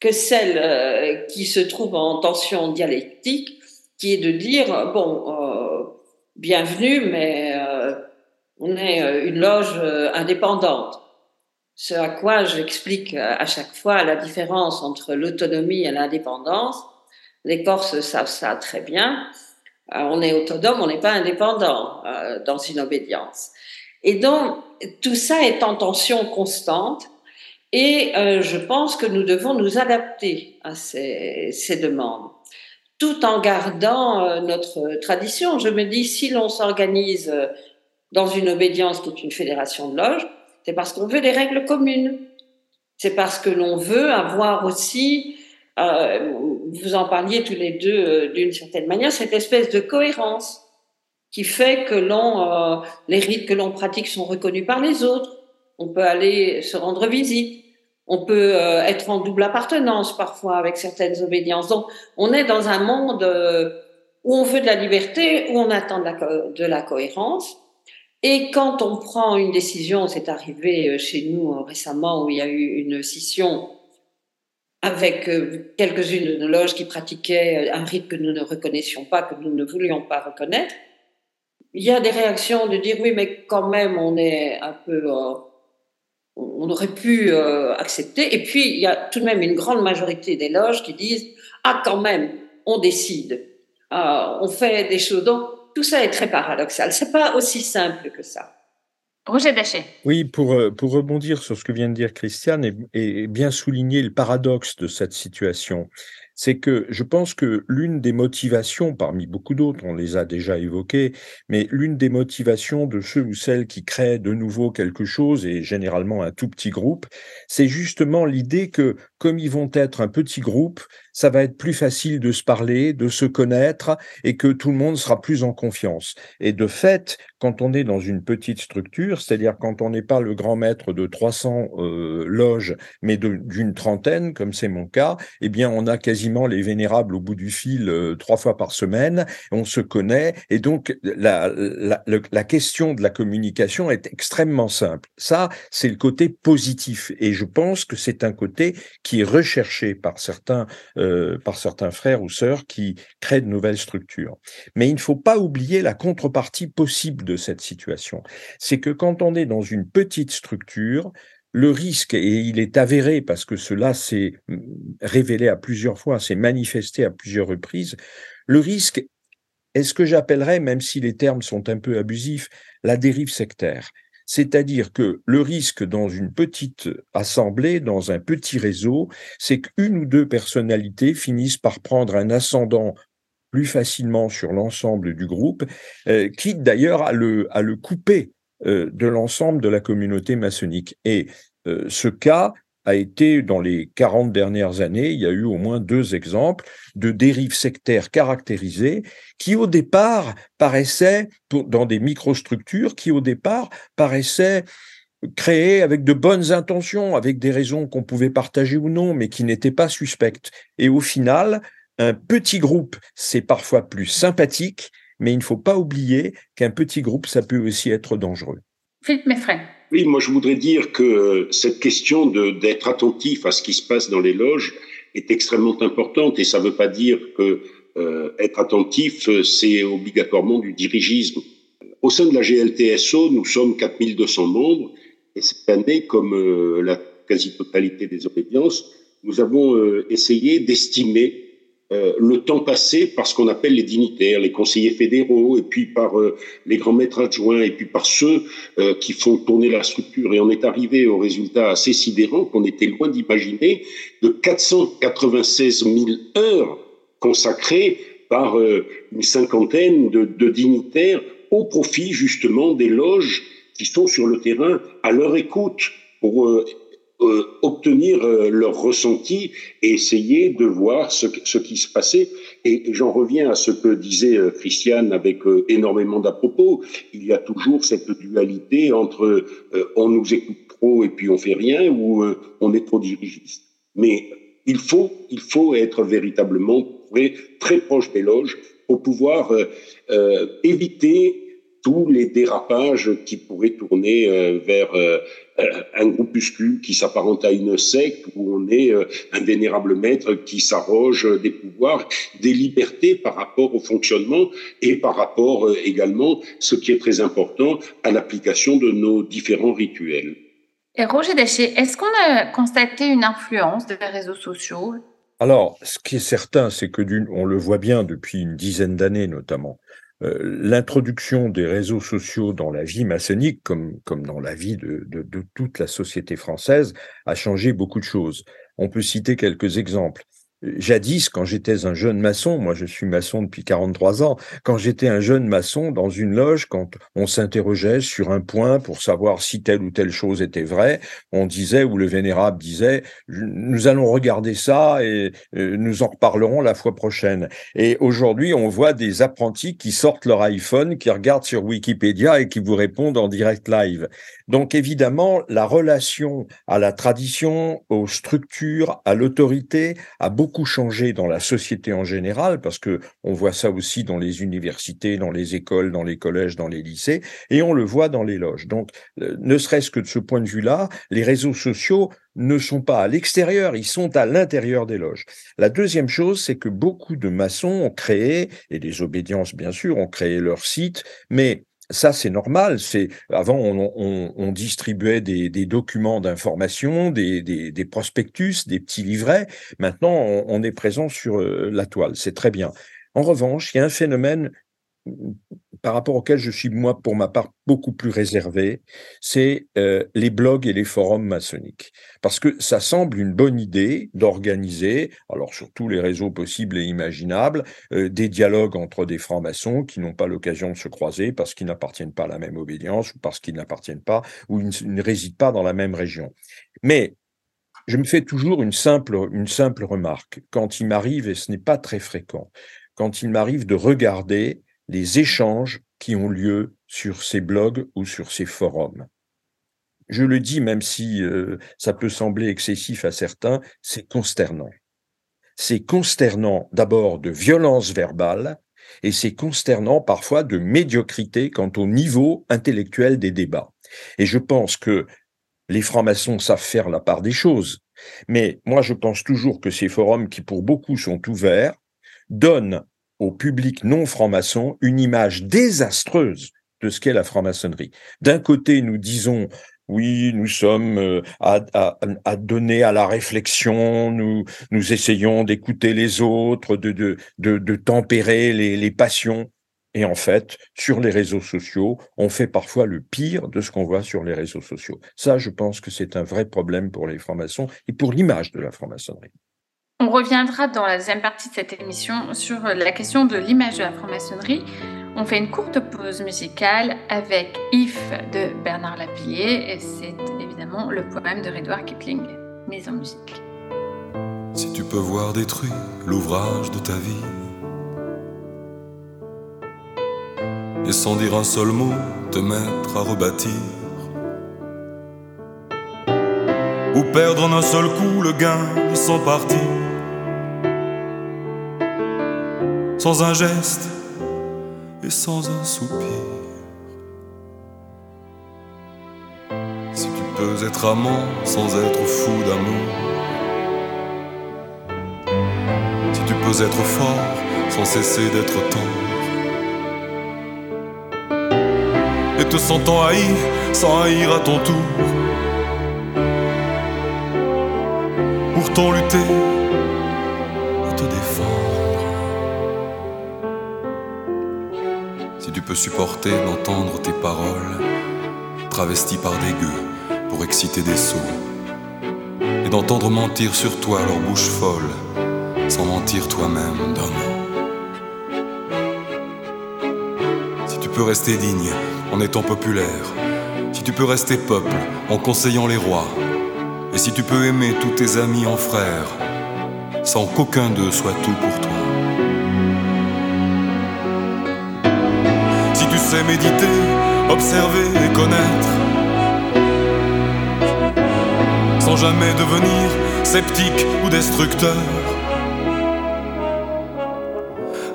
que celle qui se trouve en tension dialectique, qui est de dire bon bienvenue mais euh, on est une loge indépendante. Ce à quoi j'explique à chaque fois la différence entre l'autonomie et l'indépendance les Corses savent ça très bien. Euh, on est autonome, on n'est pas indépendant euh, dans une obédience. Et donc, tout ça est en tension constante. Et euh, je pense que nous devons nous adapter à ces, ces demandes, tout en gardant euh, notre tradition. Je me dis, si l'on s'organise dans une obédience qui est une fédération de loges, c'est parce qu'on veut des règles communes. C'est parce que l'on veut avoir aussi euh, vous en parliez tous les deux euh, d'une certaine manière, cette espèce de cohérence qui fait que euh, les rites que l'on pratique sont reconnus par les autres. On peut aller se rendre visite. On peut être en double appartenance parfois avec certaines obédiences. Donc, on est dans un monde où on veut de la liberté, où on attend de la, cohérence. Et quand on prend une décision, c'est arrivé chez nous récemment où il y a eu une scission avec euh, quelques-unes de nos loges qui pratiquaient un rite que nous ne reconnaissions pas, que nous ne voulions pas reconnaître, il y a des réactions de dire oui, mais quand même, on est un peu, euh, on aurait pu euh, accepter. Et puis, il y a tout de même une grande majorité des loges qui disent ah, quand même, on décide, on fait des choses. Donc, tout ça est très paradoxal. C'est pas aussi simple que ça. Roger Dachet. Oui, pour, euh, pour rebondir sur ce que vient de dire Christiane et, et bien souligner le paradoxe de cette situation, c'est que je pense que l'une des motivations, parmi beaucoup d'autres, on les a déjà évoquées, mais l'une des motivations de ceux ou celles qui créent de nouveau quelque chose, et généralement un tout petit groupe, c'est justement l'idée que comme ils vont être un petit groupe, ça va être plus facile de se parler, de se connaître et que tout le monde sera plus en confiance. Et de fait, quand on est dans une petite structure, c'est-à-dire quand on n'est pas le grand maître de 300 euh, loges, mais d'une trentaine, comme c'est mon cas, eh bien, on a quasiment les vénérables au bout du fil euh, trois fois par semaine, on se connaît, et donc la, la, la question de la communication est extrêmement simple. Ça, c'est le côté positif, et je pense que c'est un côté qui est recherché par certains euh, par certains frères ou sœurs qui créent de nouvelles structures. Mais il ne faut pas oublier la contrepartie possible de cette situation. C'est que quand on est dans une petite structure, le risque, et il est avéré parce que cela s'est mm, révélé à plusieurs fois, s'est manifesté à plusieurs reprises, le risque est ce que j'appellerais, même si les termes sont un peu abusifs, la dérive sectaire. C'est-à-dire que le risque dans une petite assemblée, dans un petit réseau, c'est qu'une ou deux personnalités finissent par prendre un ascendant plus facilement sur l'ensemble du groupe, euh, quitte d'ailleurs à le, couper euh, de l'ensemble de la communauté maçonnique. Et euh, ce cas a été, dans les 40 dernières années, il y a eu au moins deux exemples de dérives sectaires caractérisées qui, au départ, paraissaient, dans des microstructures, qui, au départ, paraissaient créées avec de bonnes intentions, avec des raisons qu'on pouvait partager ou non, mais qui n'étaient pas suspectes. Et au final, un petit groupe, c'est parfois plus sympathique, mais il ne faut pas oublier qu'un petit groupe, ça peut aussi être dangereux. Philippe Meffray. Oui, moi je voudrais dire que cette question d'être attentif à ce qui se passe dans les loges est extrêmement importante et ça ne veut pas dire que euh, être attentif, c'est obligatoirement du dirigisme. Au sein de la GLTSO, nous sommes 4200 membres et cette année, comme euh, la quasi-totalité des obédiences, nous avons euh, essayé d'estimer euh, le temps passé par ce qu'on appelle les dignitaires, les conseillers fédéraux, et puis par euh, les grands maîtres adjoints, et puis par ceux euh, qui font tourner la structure. Et on est arrivé au résultat assez sidérant qu'on était loin d'imaginer de 496 000 heures consacrées par une cinquantaine de, de dignitaires au profit justement des loges qui sont sur le terrain à leur écoute pour euh, obtenir euh, leur ressenti et essayer de voir ce, qui se passait. Et, j'en reviens à ce que disait euh, Christiane avec énormément d'à propos. Il y a toujours cette dualité entre on nous écoute trop et puis on fait rien ou on est trop dirigiste. Mais il faut, il faut être véritablement très, très proche des loges pour pouvoir éviter tous les dérapages qui pourraient tourner euh, vers euh, un groupuscule qui s'apparente à une secte où on est euh, un vénérable maître qui s'arroge des pouvoirs, des libertés par rapport au fonctionnement et par rapport également, ce qui est très important, à l'application de nos différents rituels. Et Roger Déchet, est-ce qu'on a constaté une influence des réseaux sociaux? Alors, ce qui est certain, c'est que on le voit bien depuis une dizaine d'années notamment, euh, l'introduction des réseaux sociaux dans la vie maçonnique, comme, comme dans la vie de, de, de toute la société française, a changé beaucoup de choses. On peut citer quelques exemples jadis, quand j'étais un jeune maçon, moi je suis maçon depuis 43 ans, quand j'étais un jeune maçon dans une loge, quand on s'interrogeait sur un point pour savoir si telle ou telle chose était vraie, on disait, ou le vénérable disait, nous allons regarder ça et euh, nous en reparlerons la fois prochaine. Et aujourd'hui, on voit des apprentis qui sortent leur iPhone, qui regardent sur Wikipédia et qui vous répondent en direct live. Donc évidemment, la relation à la tradition, aux structures, à l'autorité a beaucoup changé dans la société en général, parce que on voit ça aussi dans les universités, dans les écoles, dans les collèges, dans les lycées, et on le voit dans les loges. Donc, ne serait-ce que de ce point de vue-là, les réseaux sociaux ne sont pas à l'extérieur, ils sont à l'intérieur des loges. La deuxième chose, c'est que beaucoup de maçons ont créé, et des obédiences bien sûr, ont créé leur site, mais ça, c'est normal. C'est avant, on, distribuait des, documents d'information, des, prospectus, des petits livrets. Maintenant, on, est présent sur euh, la toile. C'est très bien. En revanche, il y a un phénomène par rapport auquel je suis, moi, pour ma part, beaucoup plus réservé, c'est euh, les blogs et les forums maçonniques. Parce que ça semble une bonne idée d'organiser, alors sur tous les réseaux possibles et imaginables, euh, des dialogues entre des francs-maçons qui n'ont pas l'occasion de se croiser parce qu'ils n'appartiennent pas à la même obédience ou parce qu'ils n'appartiennent pas ou ils ne résident pas dans la même région. Mais je me fais toujours une simple, une simple remarque quand il m'arrive, et ce n'est pas très fréquent, quand il m'arrive de regarder les échanges qui ont lieu sur ces blogs ou sur ces forums. Je le dis même si euh, ça peut sembler excessif à certains, c'est consternant. C'est consternant d'abord de violence verbale et c'est consternant parfois de médiocrité quant au niveau intellectuel des débats. Et je pense que les francs-maçons savent faire la part des choses, mais moi je pense toujours que ces forums qui pour beaucoup sont ouverts donnent au public non franc-maçon une image désastreuse de ce qu'est la franc-maçonnerie. D'un côté, nous disons oui, nous sommes euh, à, donner à la réflexion, nous, essayons d'écouter les autres, de, tempérer les, les, passions. Et en fait, sur les réseaux sociaux, on fait parfois le pire de ce qu'on voit sur les réseaux sociaux. Ça, je pense que c'est un vrai problème pour les francs-maçons et pour l'image de la franc-maçonnerie. On reviendra dans la deuxième partie de cette émission sur la question de l'image de la franc-maçonnerie. On fait une courte pause musicale avec If de Bernard Lapillier et c'est évidemment le poème de Redouard Kipling mis en musique. Si tu peux voir détruit l'ouvrage de ta vie et sans dire un seul mot te mettre à rebâtir ou perdre en un seul coup le gain de son parti sans un geste et sans un soupir. Si tu peux être amant sans être fou d'amour, si tu peux être fort sans cesser d'être tendre, et te sentant haï sans haïr à ton tour, pourtant lutter tu peux supporter d'entendre tes paroles travesties par des gueux pour exciter des sots, et d'entendre mentir sur toi leur bouche folle, sans mentir toi-même mot. Si tu peux rester digne en étant populaire, si tu peux rester peuple en conseillant les rois, et si tu peux aimer tous tes amis en frères, sans qu'aucun d'eux soit tout pour toi. Méditer, observer et connaître, sans jamais devenir sceptique ou destructeur.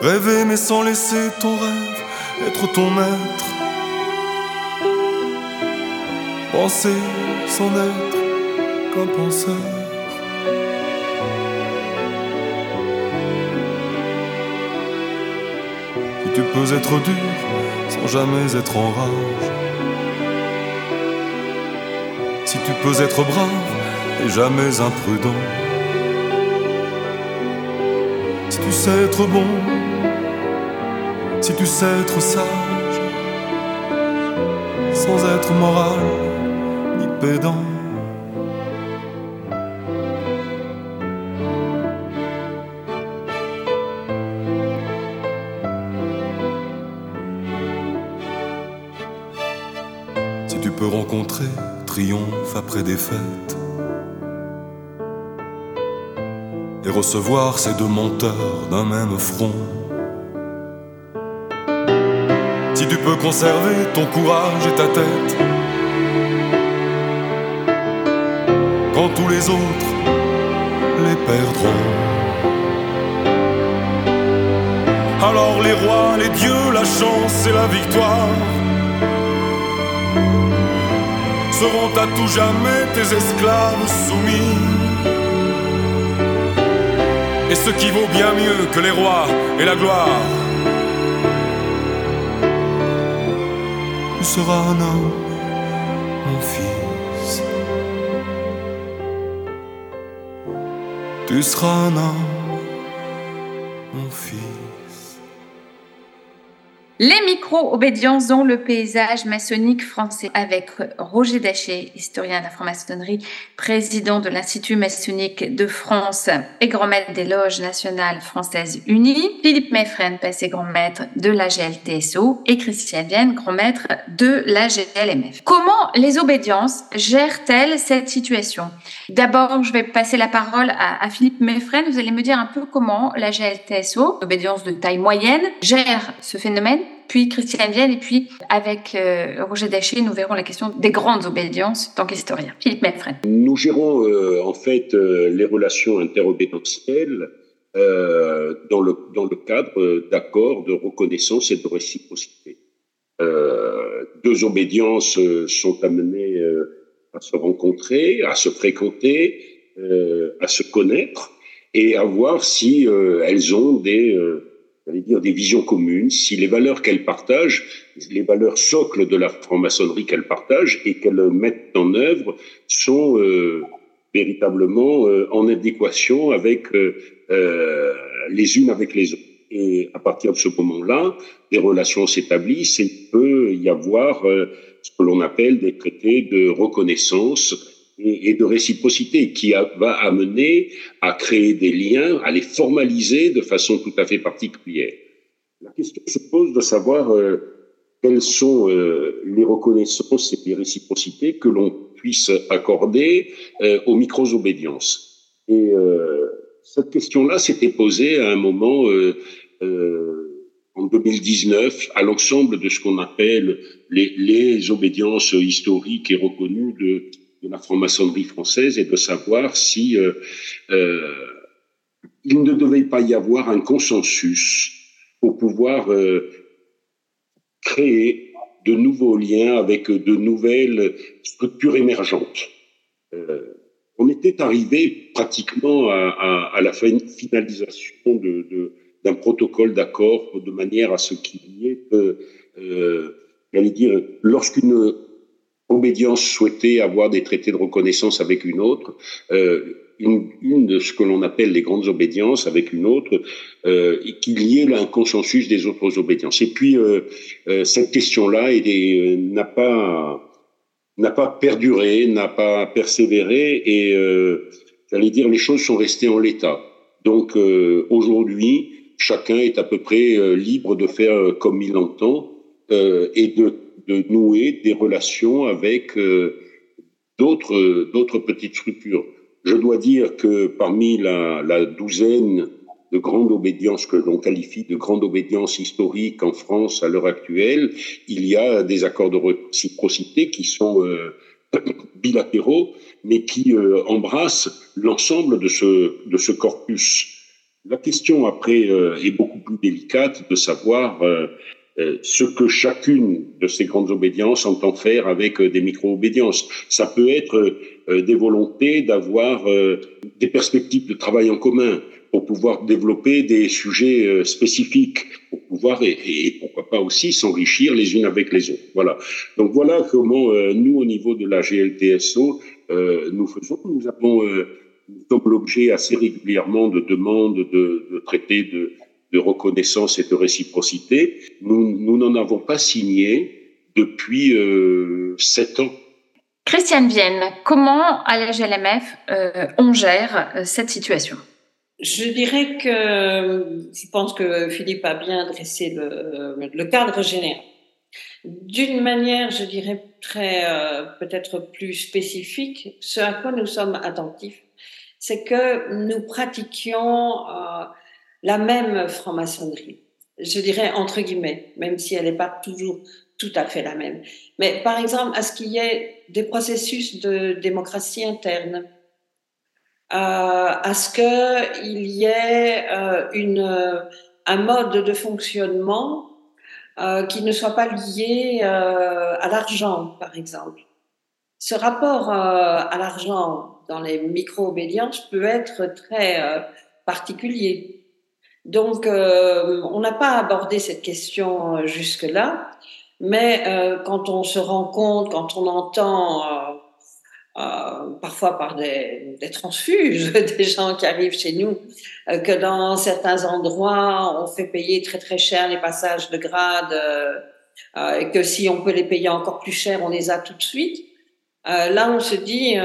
Rêver mais sans laisser ton rêve être ton maître. Penser sans être qu'un penseur. Tu peux être dur sans jamais être en rage. Si tu peux être brave et jamais imprudent. Si tu sais être bon, si tu sais être sage, sans être moral ni pédant. Triomphe après défaite et recevoir ces deux monteurs d'un même front. Si tu peux conserver ton courage et ta tête quand tous les autres les perdront. Alors les rois, les dieux, la chance et la victoire seront à tout jamais tes esclaves soumis. Et ce qui vaut bien mieux que les rois et la gloire, tu seras un homme, mon fils. Tu seras un homme, Les micro-obédiences dans le paysage maçonnique français avec Roger Daché, historien de la franc-maçonnerie, président de l'Institut maçonnique de France et grand maître des loges nationales françaises unies, Philippe Meffren, passé grand maître de la GLTSO et Christian Vienne, grand maître de la GLMF. Comment les obédiences gèrent-elles cette situation? D'abord, je vais passer la parole à, à Philippe Meffren. Vous allez me dire un peu comment la GLTSO, obédience de taille moyenne, gère ce phénomène? Puis Christiane Vienne, et puis avec euh, Roger Daché, nous verrons la question des grandes obédiences en tant qu'historien. Philippe Melfren. Nous gérons euh, en fait euh, les relations interobédientielles euh, dans, le, dans le cadre d'accords de reconnaissance et de réciprocité. Euh, deux obédiences sont amenées à se rencontrer, à se fréquenter, à se connaître et à voir si elles ont des j'allais dire, des visions communes, si les valeurs qu'elles partagent, les valeurs socles de la franc-maçonnerie qu'elles partagent et qu'elles mettent en œuvre sont euh, véritablement euh, en adéquation avec euh, euh, les unes avec les autres. Et à partir de ce moment-là, des relations s'établissent et il peut y avoir euh, ce que l'on appelle des traités de reconnaissance et, de réciprocité qui va amener à créer des liens, à les formaliser de façon tout à fait particulière. La question se pose de savoir euh, quelles sont euh, les reconnaissances et les réciprocités que l'on puisse accorder euh, aux micro-obédiences. Et cette question-là s'était posée à un moment en 2019 à l'ensemble de ce qu'on appelle les, les obédiences historiques et reconnues de, de la franc-maçonnerie française et de savoir si euh, euh, il ne devait pas y avoir un consensus pour pouvoir euh, créer de nouveaux liens avec de nouvelles structures émergentes. Euh, on était arrivé pratiquement à, à, à la finalisation de, de, d'un protocole d'accord de manière à ce qu'il y ait, euh, j'allais dire, lorsqu'une obédience souhaitait avoir des traités de reconnaissance avec une autre, euh, une, de ce que l'on appelle les grandes obédiences avec une autre, euh, et qu'il y ait un consensus des autres obédiences. Et puis euh, euh, cette question-là n'a pas n'a pas perduré, n'a pas persévéré, et j'allais dire les choses sont restées en l'état. Donc aujourd'hui, chacun est à peu près libre de faire comme il entend et de, de, nouer des relations avec d'autres d'autres petites structures. Je dois dire que parmi la, douzaine de grandes obédiences que l'on qualifie de grandes obédiences historiques en France à l'heure actuelle, il y a des accords de réciprocité qui sont euh, <coughs> bilatéraux, mais qui euh, embrassent l'ensemble de ce, de ce corpus. La question après euh, est beaucoup plus délicate de savoir euh, ce que chacune de ces grandes obédiences entend faire avec euh, des micro-obédiences. Ça peut être euh, des volontés d'avoir des perspectives de travail en commun pour pouvoir développer des sujets spécifiques, pour pouvoir et, et pourquoi pas aussi s'enrichir les unes avec les autres. Voilà. Donc voilà comment nous, au niveau de la GLTSO, nous faisons. Nous avons sommes l'objet assez régulièrement de demandes de, de traités de, de reconnaissance et de réciprocité, nous n'en avons pas signé depuis euh, sept ans. Christiane Vienne, comment à la GLMF euh, on gère euh, cette situation? Je dirais que je pense que Philippe a bien dressé le, le cadre général. D'une manière, je dirais, très peut-être plus spécifique, ce à quoi nous sommes attentifs, c'est que nous pratiquions la même franc-maçonnerie. Je dirais entre guillemets, même si elle n'est pas toujours tout à fait la même. Mais par exemple, à ce qu'il y ait des processus de démocratie interne, euh, à ce qu'il y ait euh, un mode de fonctionnement euh, qui ne soit pas lié à l'argent, par exemple. Ce rapport à l'argent dans les micro-obédiences peut être très particulier. Donc, euh, on n'a pas abordé cette question euh, jusque-là, mais euh, quand on se rend compte, quand on entend parfois par des, des, transfuges <laughs> des gens qui arrivent chez nous, que dans certains endroits, on fait payer très très cher les passages de grade, et que si on peut les payer encore plus cher, on les a tout de suite. là, on se dit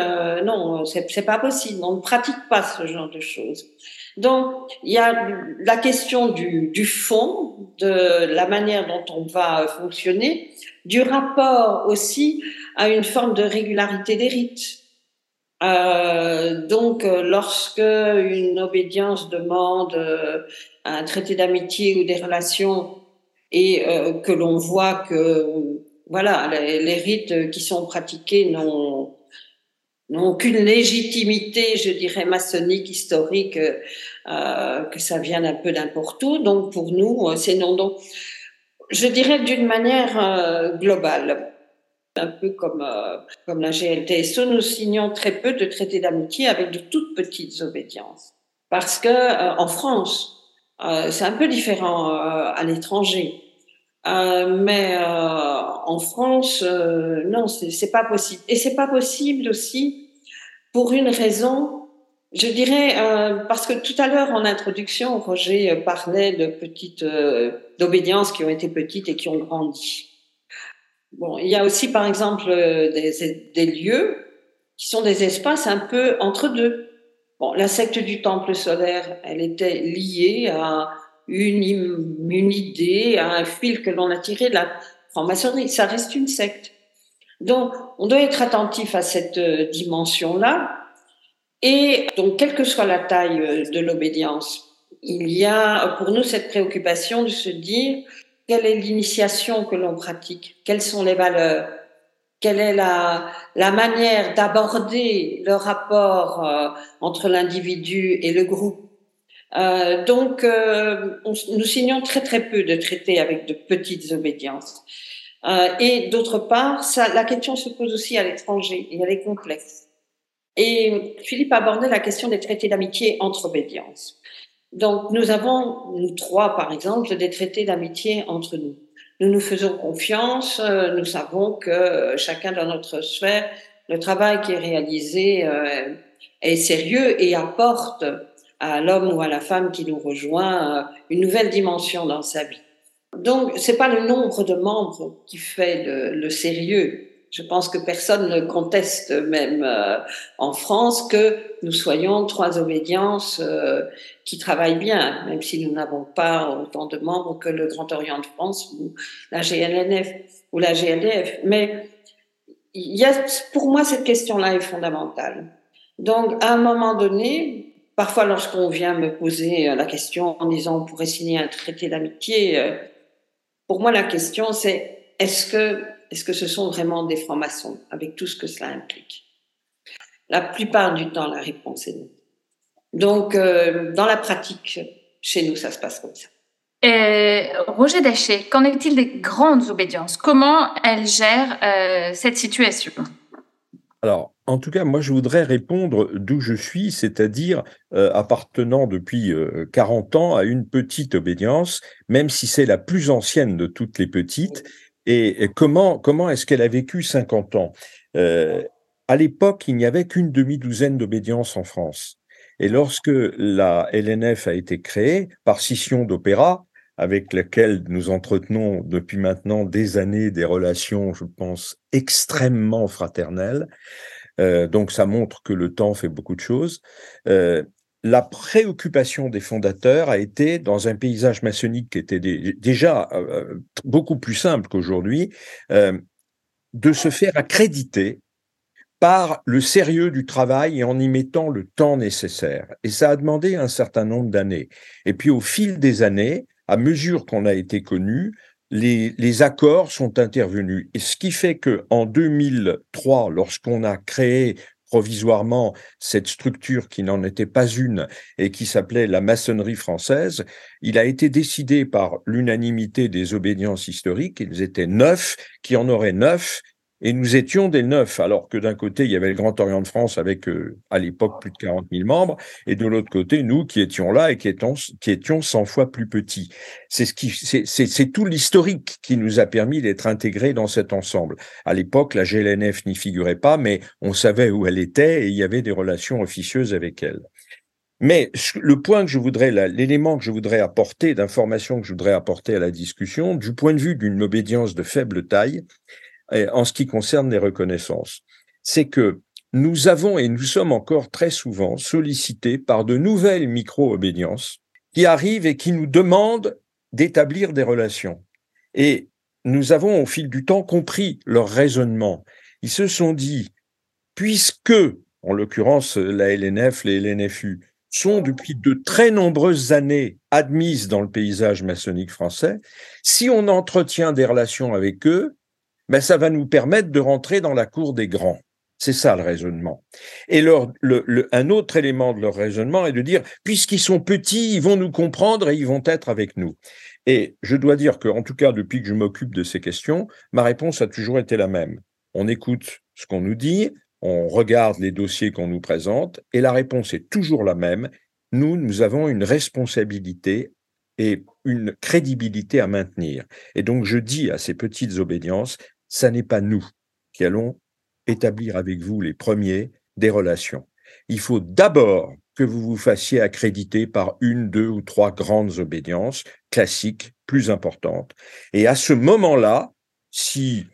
non, c'est pas possible. On ne pratique pas ce genre de choses. Donc, il y a la question du, fond, de la manière dont on va fonctionner, du rapport aussi à une forme de régularité des rites. Euh, donc, lorsque une obédience demande euh, un traité d'amitié ou des relations et euh, que l'on voit que voilà les, les, rites qui sont pratiqués n'ont n'ont aucune légitimité, je dirais, maçonnique, historique, euh, que ça vienne un peu n'importe où. Donc pour nous, euh, c'est non. Donc je dirais d'une manière euh, globale, un peu comme, euh, comme la GLTSO, nous signons très peu de traités d'amitié avec de toutes petites obédiences. Parce que en France, c'est un peu différent à l'étranger. Mais en France, non, c'est pas possible. Et c'est pas possible aussi pour une raison je dirais, euh, parce que tout à l'heure en introduction, Roger euh, parlait de petites euh, d'obédiences qui ont été petites et qui ont grandi. Bon, il y a aussi par exemple des, des lieux qui sont des espaces un peu entre deux. Bon, la secte du temple solaire, elle était liée à une, une idée, un fil que l'on a tiré de la franc-maçonnerie. Ça reste une secte. Donc, on doit être attentif à cette dimension-là et donc, quelle que soit la taille euh, de l'obédience, il y a pour nous cette préoccupation de se dire quelle est l'initiation que l'on pratique, quelles sont les valeurs, quelle est la, la manière d'aborder le rapport euh, entre l'individu et le groupe. Euh, donc, euh, nous signons très très peu de traités avec de petites obédiences. Euh, et d'autre part, la question se pose aussi à l'étranger et elle est complexe. Et Philippe a abordé la question des traités d'amitié entre obédiences. Donc, nous avons, nous trois par exemple, des traités d'amitié entre nous. Nous nous faisons confiance, nous savons que chacun dans notre sphère, le travail qui est réalisé est sérieux et apporte à l'homme ou à la femme qui nous rejoint une nouvelle dimension dans sa vie. Donc, c'est pas le nombre de membres qui fait le, le sérieux. Je pense que personne ne conteste, même euh, en France, que nous soyons trois obédiences euh, qui travaillent bien, même si nous n'avons pas autant de membres que le Grand Orient de France ou la GLNF ou la GLDF. Mais il y a, pour moi, cette question-là est fondamentale. Donc, à un moment donné, parfois lorsqu'on vient me poser la question en disant on pourrait signer un traité d'amitié, euh, pour moi, la question, c'est est-ce que, est-ce que ce sont vraiment des francs-maçons, avec tout ce que cela implique? La plupart du temps, la réponse est non. Donc, euh, dans la pratique, chez nous, ça se passe comme ça. Et Roger Daché, qu'en est-il des grandes obédiences? Comment elles gèrent euh, cette situation? Alors, en tout cas, moi, je voudrais répondre d'où je suis, c'est-à-dire euh, appartenant depuis 40 euh, ans à une petite obédience, même si c'est la plus ancienne de toutes les petites. Et, comment, comment est-ce qu'elle a vécu 50 ans? Euh, À l'époque, il n'y avait qu'une demi-douzaine d'obédiences en France. Et lorsque la LNF a été créée par scission d'opéra, avec laquelle nous entretenons depuis maintenant des années des relations, je pense, extrêmement fraternelles, euh, donc ça montre que le temps fait beaucoup de choses. Euh, la préoccupation des fondateurs a été, dans un paysage maçonnique qui était déjà euh, beaucoup plus simple qu'aujourd'hui, de se faire accréditer par le sérieux du travail et en y mettant le temps nécessaire. Et ça a demandé un certain nombre d'années. Et puis au fil des années, à mesure qu'on a été connu, les, accords sont intervenus. Et ce qui fait que en 2003, lorsqu'on a créé provisoirement cette structure qui n'en était pas une et qui s'appelait la maçonnerie française, il a été décidé par l'unanimité des obédiences historiques, ils étaient neuf, qui en auraient neuf, et nous étions des neufs, alors que d'un côté, il y avait le Grand Orient de France avec, euh, à l'époque, plus de 40 000 membres, et de l'autre côté, nous qui étions là et qui étions, qui étions 100 fois plus petits. C'est tout l'historique qui nous a permis d'être intégrés dans cet ensemble. À l'époque, la GLNF n'y figurait pas, mais on savait où elle était et il y avait des relations officieuses avec elle. Mais le point que je voudrais, l'élément que je voudrais apporter, d'information que je voudrais apporter à la discussion, du point de vue d'une obédience de faible taille, en ce qui concerne les reconnaissances, c'est que nous avons et nous sommes encore très souvent sollicités par de nouvelles micro-obédiences qui arrivent et qui nous demandent d'établir des relations. Et nous avons au fil du temps compris leur raisonnement. Ils se sont dit, puisque, en l'occurrence la LNF, les LNFU, sont depuis de très nombreuses années admises dans le paysage maçonnique français, si on entretient des relations avec eux, ben ça va nous permettre de rentrer dans la cour des grands. C'est ça le raisonnement. Et leur, le, un autre élément de leur raisonnement est de dire, puisqu'ils sont petits, ils vont nous comprendre et ils vont être avec nous. Et je dois dire que, en tout cas, depuis que je m'occupe de ces questions, ma réponse a toujours été la même. On écoute ce qu'on nous dit, on regarde les dossiers qu'on nous présente, et la réponse est toujours la même. Nous, nous avons une responsabilité et une crédibilité à maintenir. Et donc, je dis à ces petites obédiences, ça n'est pas nous qui allons établir avec vous les premiers des relations. Il faut d'abord que vous vous fassiez accréditer par une, deux ou trois grandes obédiences classiques plus importantes. Et à ce moment-là, si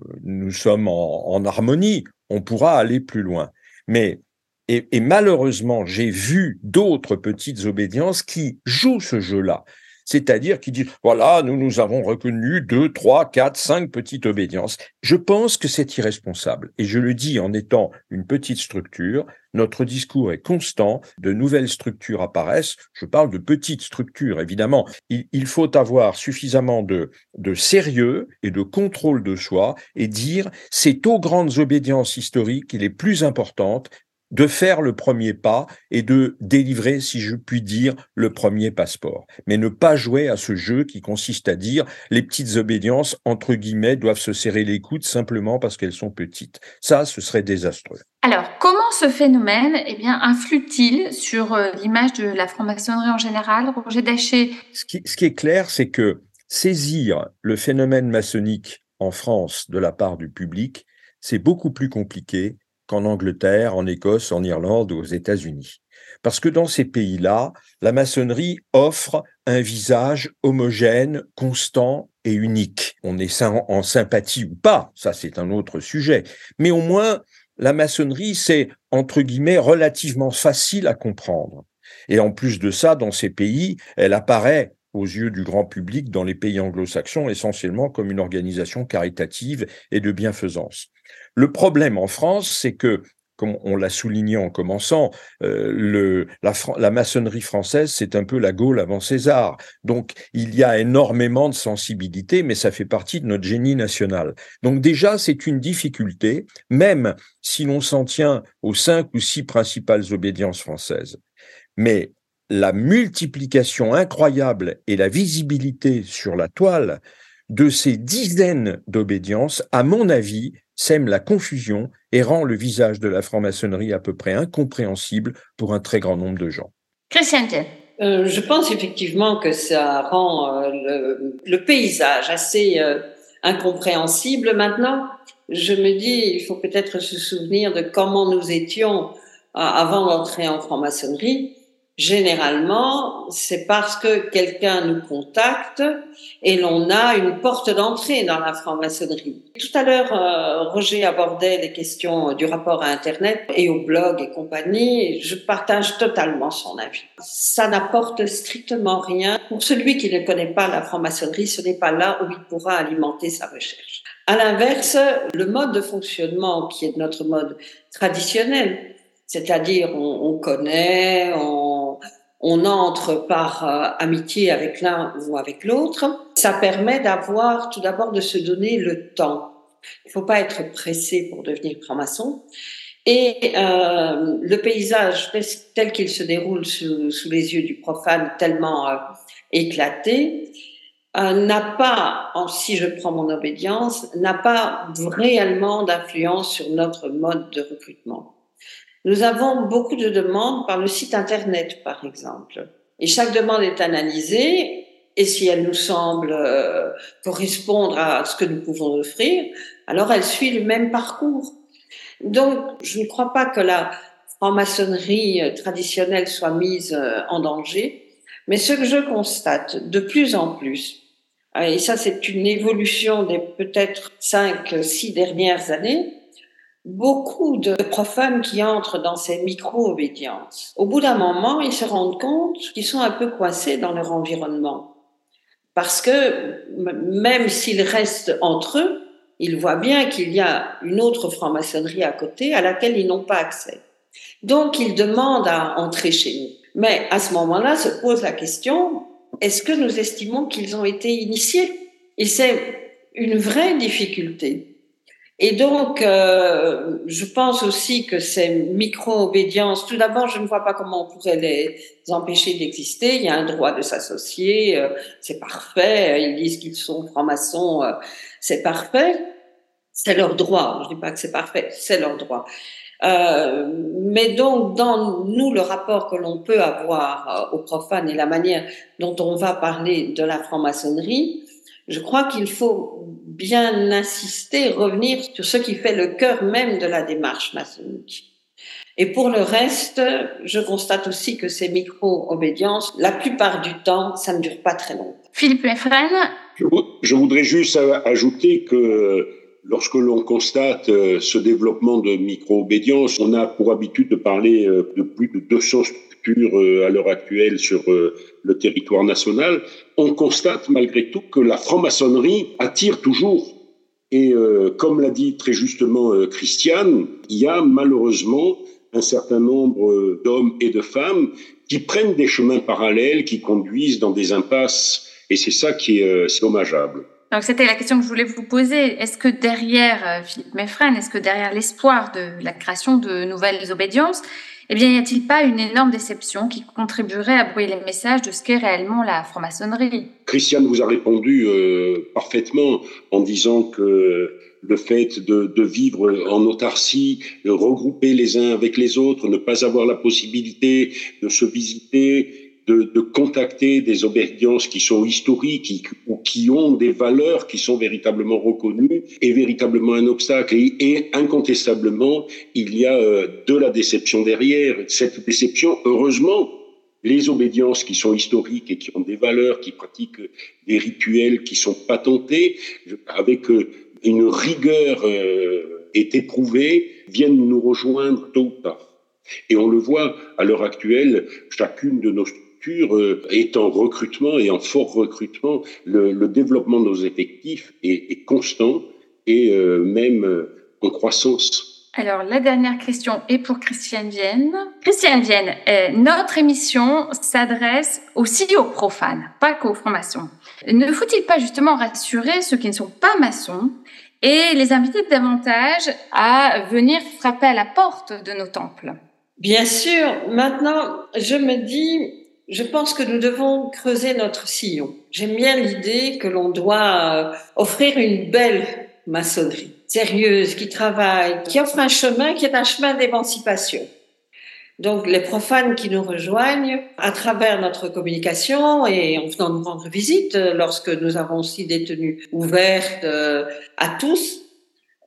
euh, nous sommes en, harmonie, on pourra aller plus loin. Mais et, et malheureusement, j'ai vu d'autres petites obédiences qui jouent ce jeu-là c'est-à-dire qui dit voilà, nous nous avons reconnu deux, trois, quatre, cinq petites obédiences. Je pense que c'est irresponsable. Et je le dis en étant une petite structure, notre discours est constant, de nouvelles structures apparaissent. Je parle de petites structures, évidemment. Il, faut avoir suffisamment de, sérieux et de contrôle de soi et dire c'est aux grandes obédiences historiques les plus importantes de faire le premier pas et de délivrer, si je puis dire, le premier passeport. Mais ne pas jouer à ce jeu qui consiste à dire les petites obédiences, entre guillemets, doivent se serrer les coudes simplement parce qu'elles sont petites. Ça, ce serait désastreux. Alors, comment ce phénomène eh bien, influe-t-il sur euh, l'image de la franc-maçonnerie en général, Roger Daché ce qui, ce qui est clair, c'est que saisir le phénomène maçonnique en France de la part du public, c'est beaucoup plus compliqué qu'en Angleterre, en Écosse, en Irlande ou aux États-Unis. Parce que dans ces pays-là, la maçonnerie offre un visage homogène, constant et unique. On est en sympathie ou pas, ça c'est un autre sujet. Mais au moins, la maçonnerie, c'est, entre guillemets, relativement facile à comprendre. Et en plus de ça, dans ces pays, elle apparaît aux yeux du grand public dans les pays anglo-saxons essentiellement comme une organisation caritative et de bienfaisance. Le problème en France, c'est que comme on l'a souligné en commençant, euh, la, la, maçonnerie française, c'est un peu la Gaule avant César. Donc, il y a énormément de sensibilité, mais ça fait partie de notre génie national. Donc déjà, c'est une difficulté, même si l'on s'en tient aux cinq ou six principales obédiences françaises. Mais la multiplication incroyable et la visibilité sur la toile de ces dizaines d'obédiences, à mon avis, sème la confusion et rend le visage de la franc-maçonnerie à peu près incompréhensible pour un très grand nombre de gens. Christiane euh, Je pense effectivement que ça rend euh, le, paysage assez euh, incompréhensible. Maintenant, je me dis, il faut peut-être se souvenir de comment nous étions avant d'entrer en franc-maçonnerie Généralement, c'est parce que quelqu'un nous contacte et l'on a une porte d'entrée dans la franc-maçonnerie. Tout à l'heure, euh, Roger abordait les questions du rapport à Internet et au blog et compagnie. je partage totalement son avis. Ça n'apporte strictement rien. Pour celui qui ne connaît pas la franc-maçonnerie, ce n'est pas là où il pourra alimenter sa recherche. À l'inverse, le mode de fonctionnement qui est notre mode traditionnel, c'est-à-dire on, on connaît, on on entre par euh, amitié avec l'un ou avec l'autre. Ça permet d'avoir tout d'abord de se donner le temps. Il ne faut pas être pressé pour devenir franc-maçon. Et euh, le paysage tel qu'il se déroule sous, les yeux du profane, tellement euh, éclaté, n'a pas, si je prends mon obédience, n'a pas réellement d'influence sur notre mode de recrutement. Nous avons beaucoup de demandes par le site Internet, par exemple. Et chaque demande est analysée, et si elle nous semble euh, correspondre à ce que nous pouvons offrir, alors elle suit le même parcours. Donc, je ne crois pas que la franc-maçonnerie euh, traditionnelle soit mise euh, en danger, mais ce que je constate de plus en plus, et ça c'est une évolution des peut-être cinq, six dernières années, beaucoup de profanes qui entrent dans ces micro-obédiences. Au bout d'un moment, ils se rendent compte qu'ils sont un peu coincés dans leur environnement. Parce que même s'ils restent entre eux, ils voient bien qu'il y a une autre franc-maçonnerie à côté à laquelle ils n'ont pas accès. Donc, ils demandent à entrer chez nous. Mais à ce moment-là se pose la question, est-ce que nous estimons qu'ils ont été initiés? Et c'est une vraie difficulté. Et donc, euh, je pense aussi que ces micro-obédiences, tout d'abord, je ne vois pas comment on pourrait les empêcher d'exister. Il y a un droit de s'associer, euh, c'est parfait. Ils disent qu'ils sont francs-maçons, euh, c'est parfait. C'est leur droit. Je ne dis pas que c'est parfait, c'est leur droit. mais donc, dans nous, le rapport que l'on peut avoir aux profanes et la manière dont on va parler de la franc-maçonnerie, je crois qu'il faut bien insister, revenir sur ce qui fait le cœur même de la démarche maçonnique. Et pour le reste, je constate aussi que ces micro-obédiences, la plupart du temps, ça ne dure pas très longtemps. Philippe Lefren Je voudrais juste ajouter que lorsque l'on constate euh, ce développement de micro-obédience, on a pour habitude de parler euh, de plus de 200 euh, à l'heure actuelle sur euh, le territoire national, on constate malgré tout que la franc-maçonnerie attire toujours. Et euh, comme l'a dit très justement Christiane, il y a malheureusement un certain nombre d'hommes et de femmes qui prennent des chemins parallèles, qui conduisent dans des impasses. Et c'est ça qui est dommageable. Donc c'était la question que je voulais vous poser. Est-ce que derrière Philippe Meffren, est-ce que derrière l'espoir de la création de nouvelles obédiences, eh bien, n'y a-t-il pas une énorme déception qui contribuerait à brouiller les messages de ce qu'est réellement la franc-maçonnerie? Christiane vous a répondu euh, parfaitement en disant que le fait de, de, vivre en autarcie, de regrouper les uns avec les autres, ne pas avoir la possibilité de se visiter, de, de, contacter des obédiences qui sont historiques ou qui ont des valeurs qui sont véritablement reconnues est véritablement un obstacle. Et, et incontestablement, il y a euh, de la déception derrière. Cette déception, heureusement, les obédiences qui sont historiques et qui ont des valeurs, qui pratiquent des rituels qui sont patentés, avec euh, une rigueur euh, est éprouvée, viennent nous rejoindre tôt ou tard. Et on le voit à l'heure actuelle, chacune de nos euh, est en recrutement et en fort recrutement. Le, le développement de nos effectifs est, est constant et euh, même euh, en croissance. Alors, la dernière question est pour Christiane Vienne. Christiane Vienne, euh, notre émission s'adresse aussi aux profanes, pas qu'aux francs-maçons. Ne faut-il pas justement rassurer ceux qui ne sont pas maçons et les inviter davantage à venir frapper à la porte de nos temples? Bien sûr. Maintenant, je me dis, je pense que nous devons creuser notre sillon. J'aime bien l'idée que l'on doit offrir une belle maçonnerie sérieuse, qui travaille, qui offre un chemin qui est un chemin d'émancipation. Donc les profanes qui nous rejoignent à travers notre communication et en venant nous rendre visite lorsque nous avons aussi des tenues ouvertes euh, à tous, euh,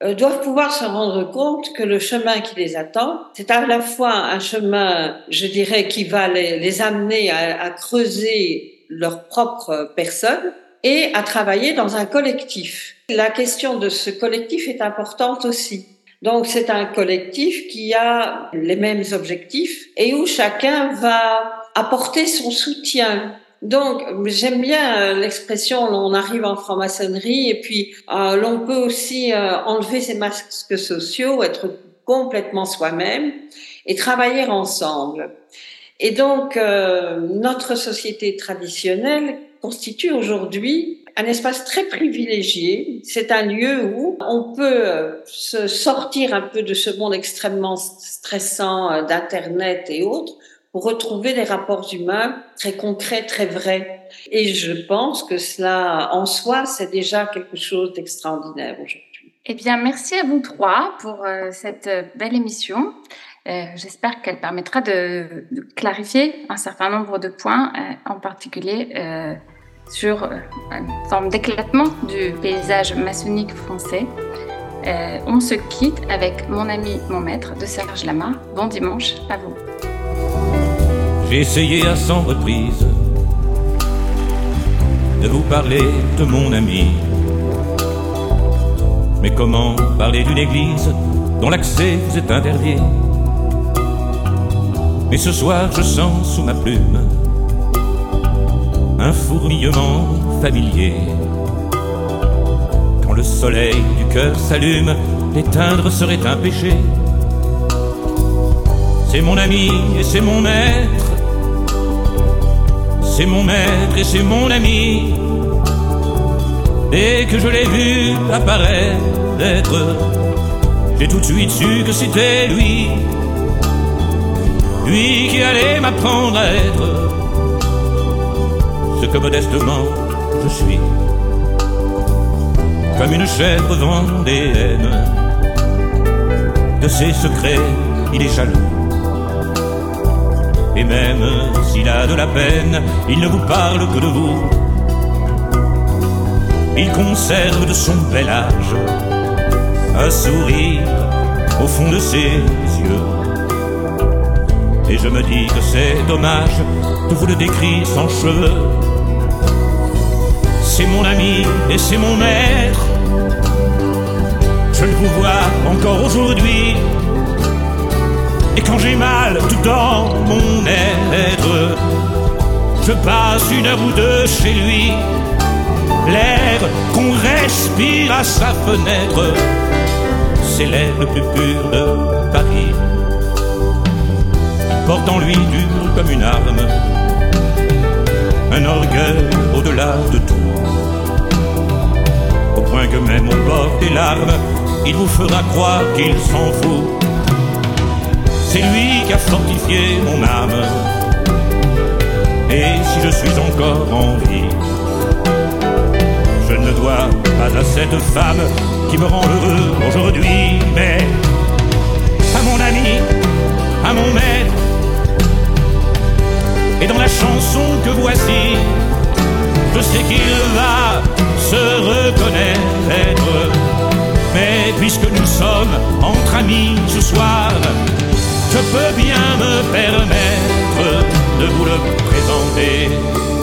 doivent pouvoir se rendre compte que le chemin qui les attend, c'est à la fois un chemin, je dirais, qui va les, amener à creuser leur propre personne, et à travailler dans un collectif. La question de ce collectif est importante aussi. Donc c'est un collectif qui a les mêmes objectifs et où chacun va apporter son soutien. Donc j'aime bien euh, l'expression on arrive en franc-maçonnerie et puis euh, l'on peut aussi euh, enlever ses masques sociaux, être complètement soi-même et travailler ensemble. Et donc notre société traditionnelle constitue aujourd'hui un espace très privilégié. C'est un lieu où on peut se sortir un peu de ce monde extrêmement stressant d'Internet et autres retrouver des rapports humains très concrets, très vrais. Et je pense que cela, en soi, c'est déjà quelque chose d'extraordinaire aujourd'hui. Eh bien, merci à vous trois pour euh, cette belle émission. Euh, J'espère qu'elle permettra de, clarifier un certain nombre de points, euh, en particulier euh, sur euh, une forme d'éclatement du paysage maçonnique français. Euh, on se quitte avec Mon ami, mon maître de Serge Lama. Bon dimanche à vous. J'ai essayé à cent reprises de vous parler de mon ami. Mais comment parler d'une église dont l'accès vous est interdit? Mais ce soir, je sens sous ma plume un fourmillement familier. Quand le soleil du cœur s'allume, l'éteindre serait un péché. C'est mon ami et c'est mon maître. C'est mon maître et c'est mon ami. Dès que je l'ai vu apparaître, j'ai tout de suite su que c'était lui. Lui qui allait m'apprendre à être ce que modestement je suis. Comme une chèvre vendéenne, de ses secrets il est jaloux. Même s'il a de la peine, il ne vous parle que de vous. Il conserve de son bel âge un sourire au fond de ses yeux. Et je me dis que c'est dommage de vous le décrire sans cheveux. C'est mon ami et c'est mon maître. Je le vous vois encore aujourd'hui. Et quand j'ai mal tout dans mon être, je passe une heure ou deux chez lui. L'air qu'on respire à sa fenêtre, c'est l'air le plus pur de Paris. Il porte en lui dur comme une arme, un orgueil au-delà de tout. Au point que même au bord des larmes, il vous fera croire qu'il s'en fout. C'est lui qui a fortifié mon âme. Et si je suis encore en vie, je ne dois pas à cette femme qui me rend heureux aujourd'hui, mais à mon ami, à mon maître, Et dans la chanson que voici, je sais qu'il va se reconnaître. Mais puisque nous sommes entre amis ce soir, je peux bien me permettre de vous le présenter.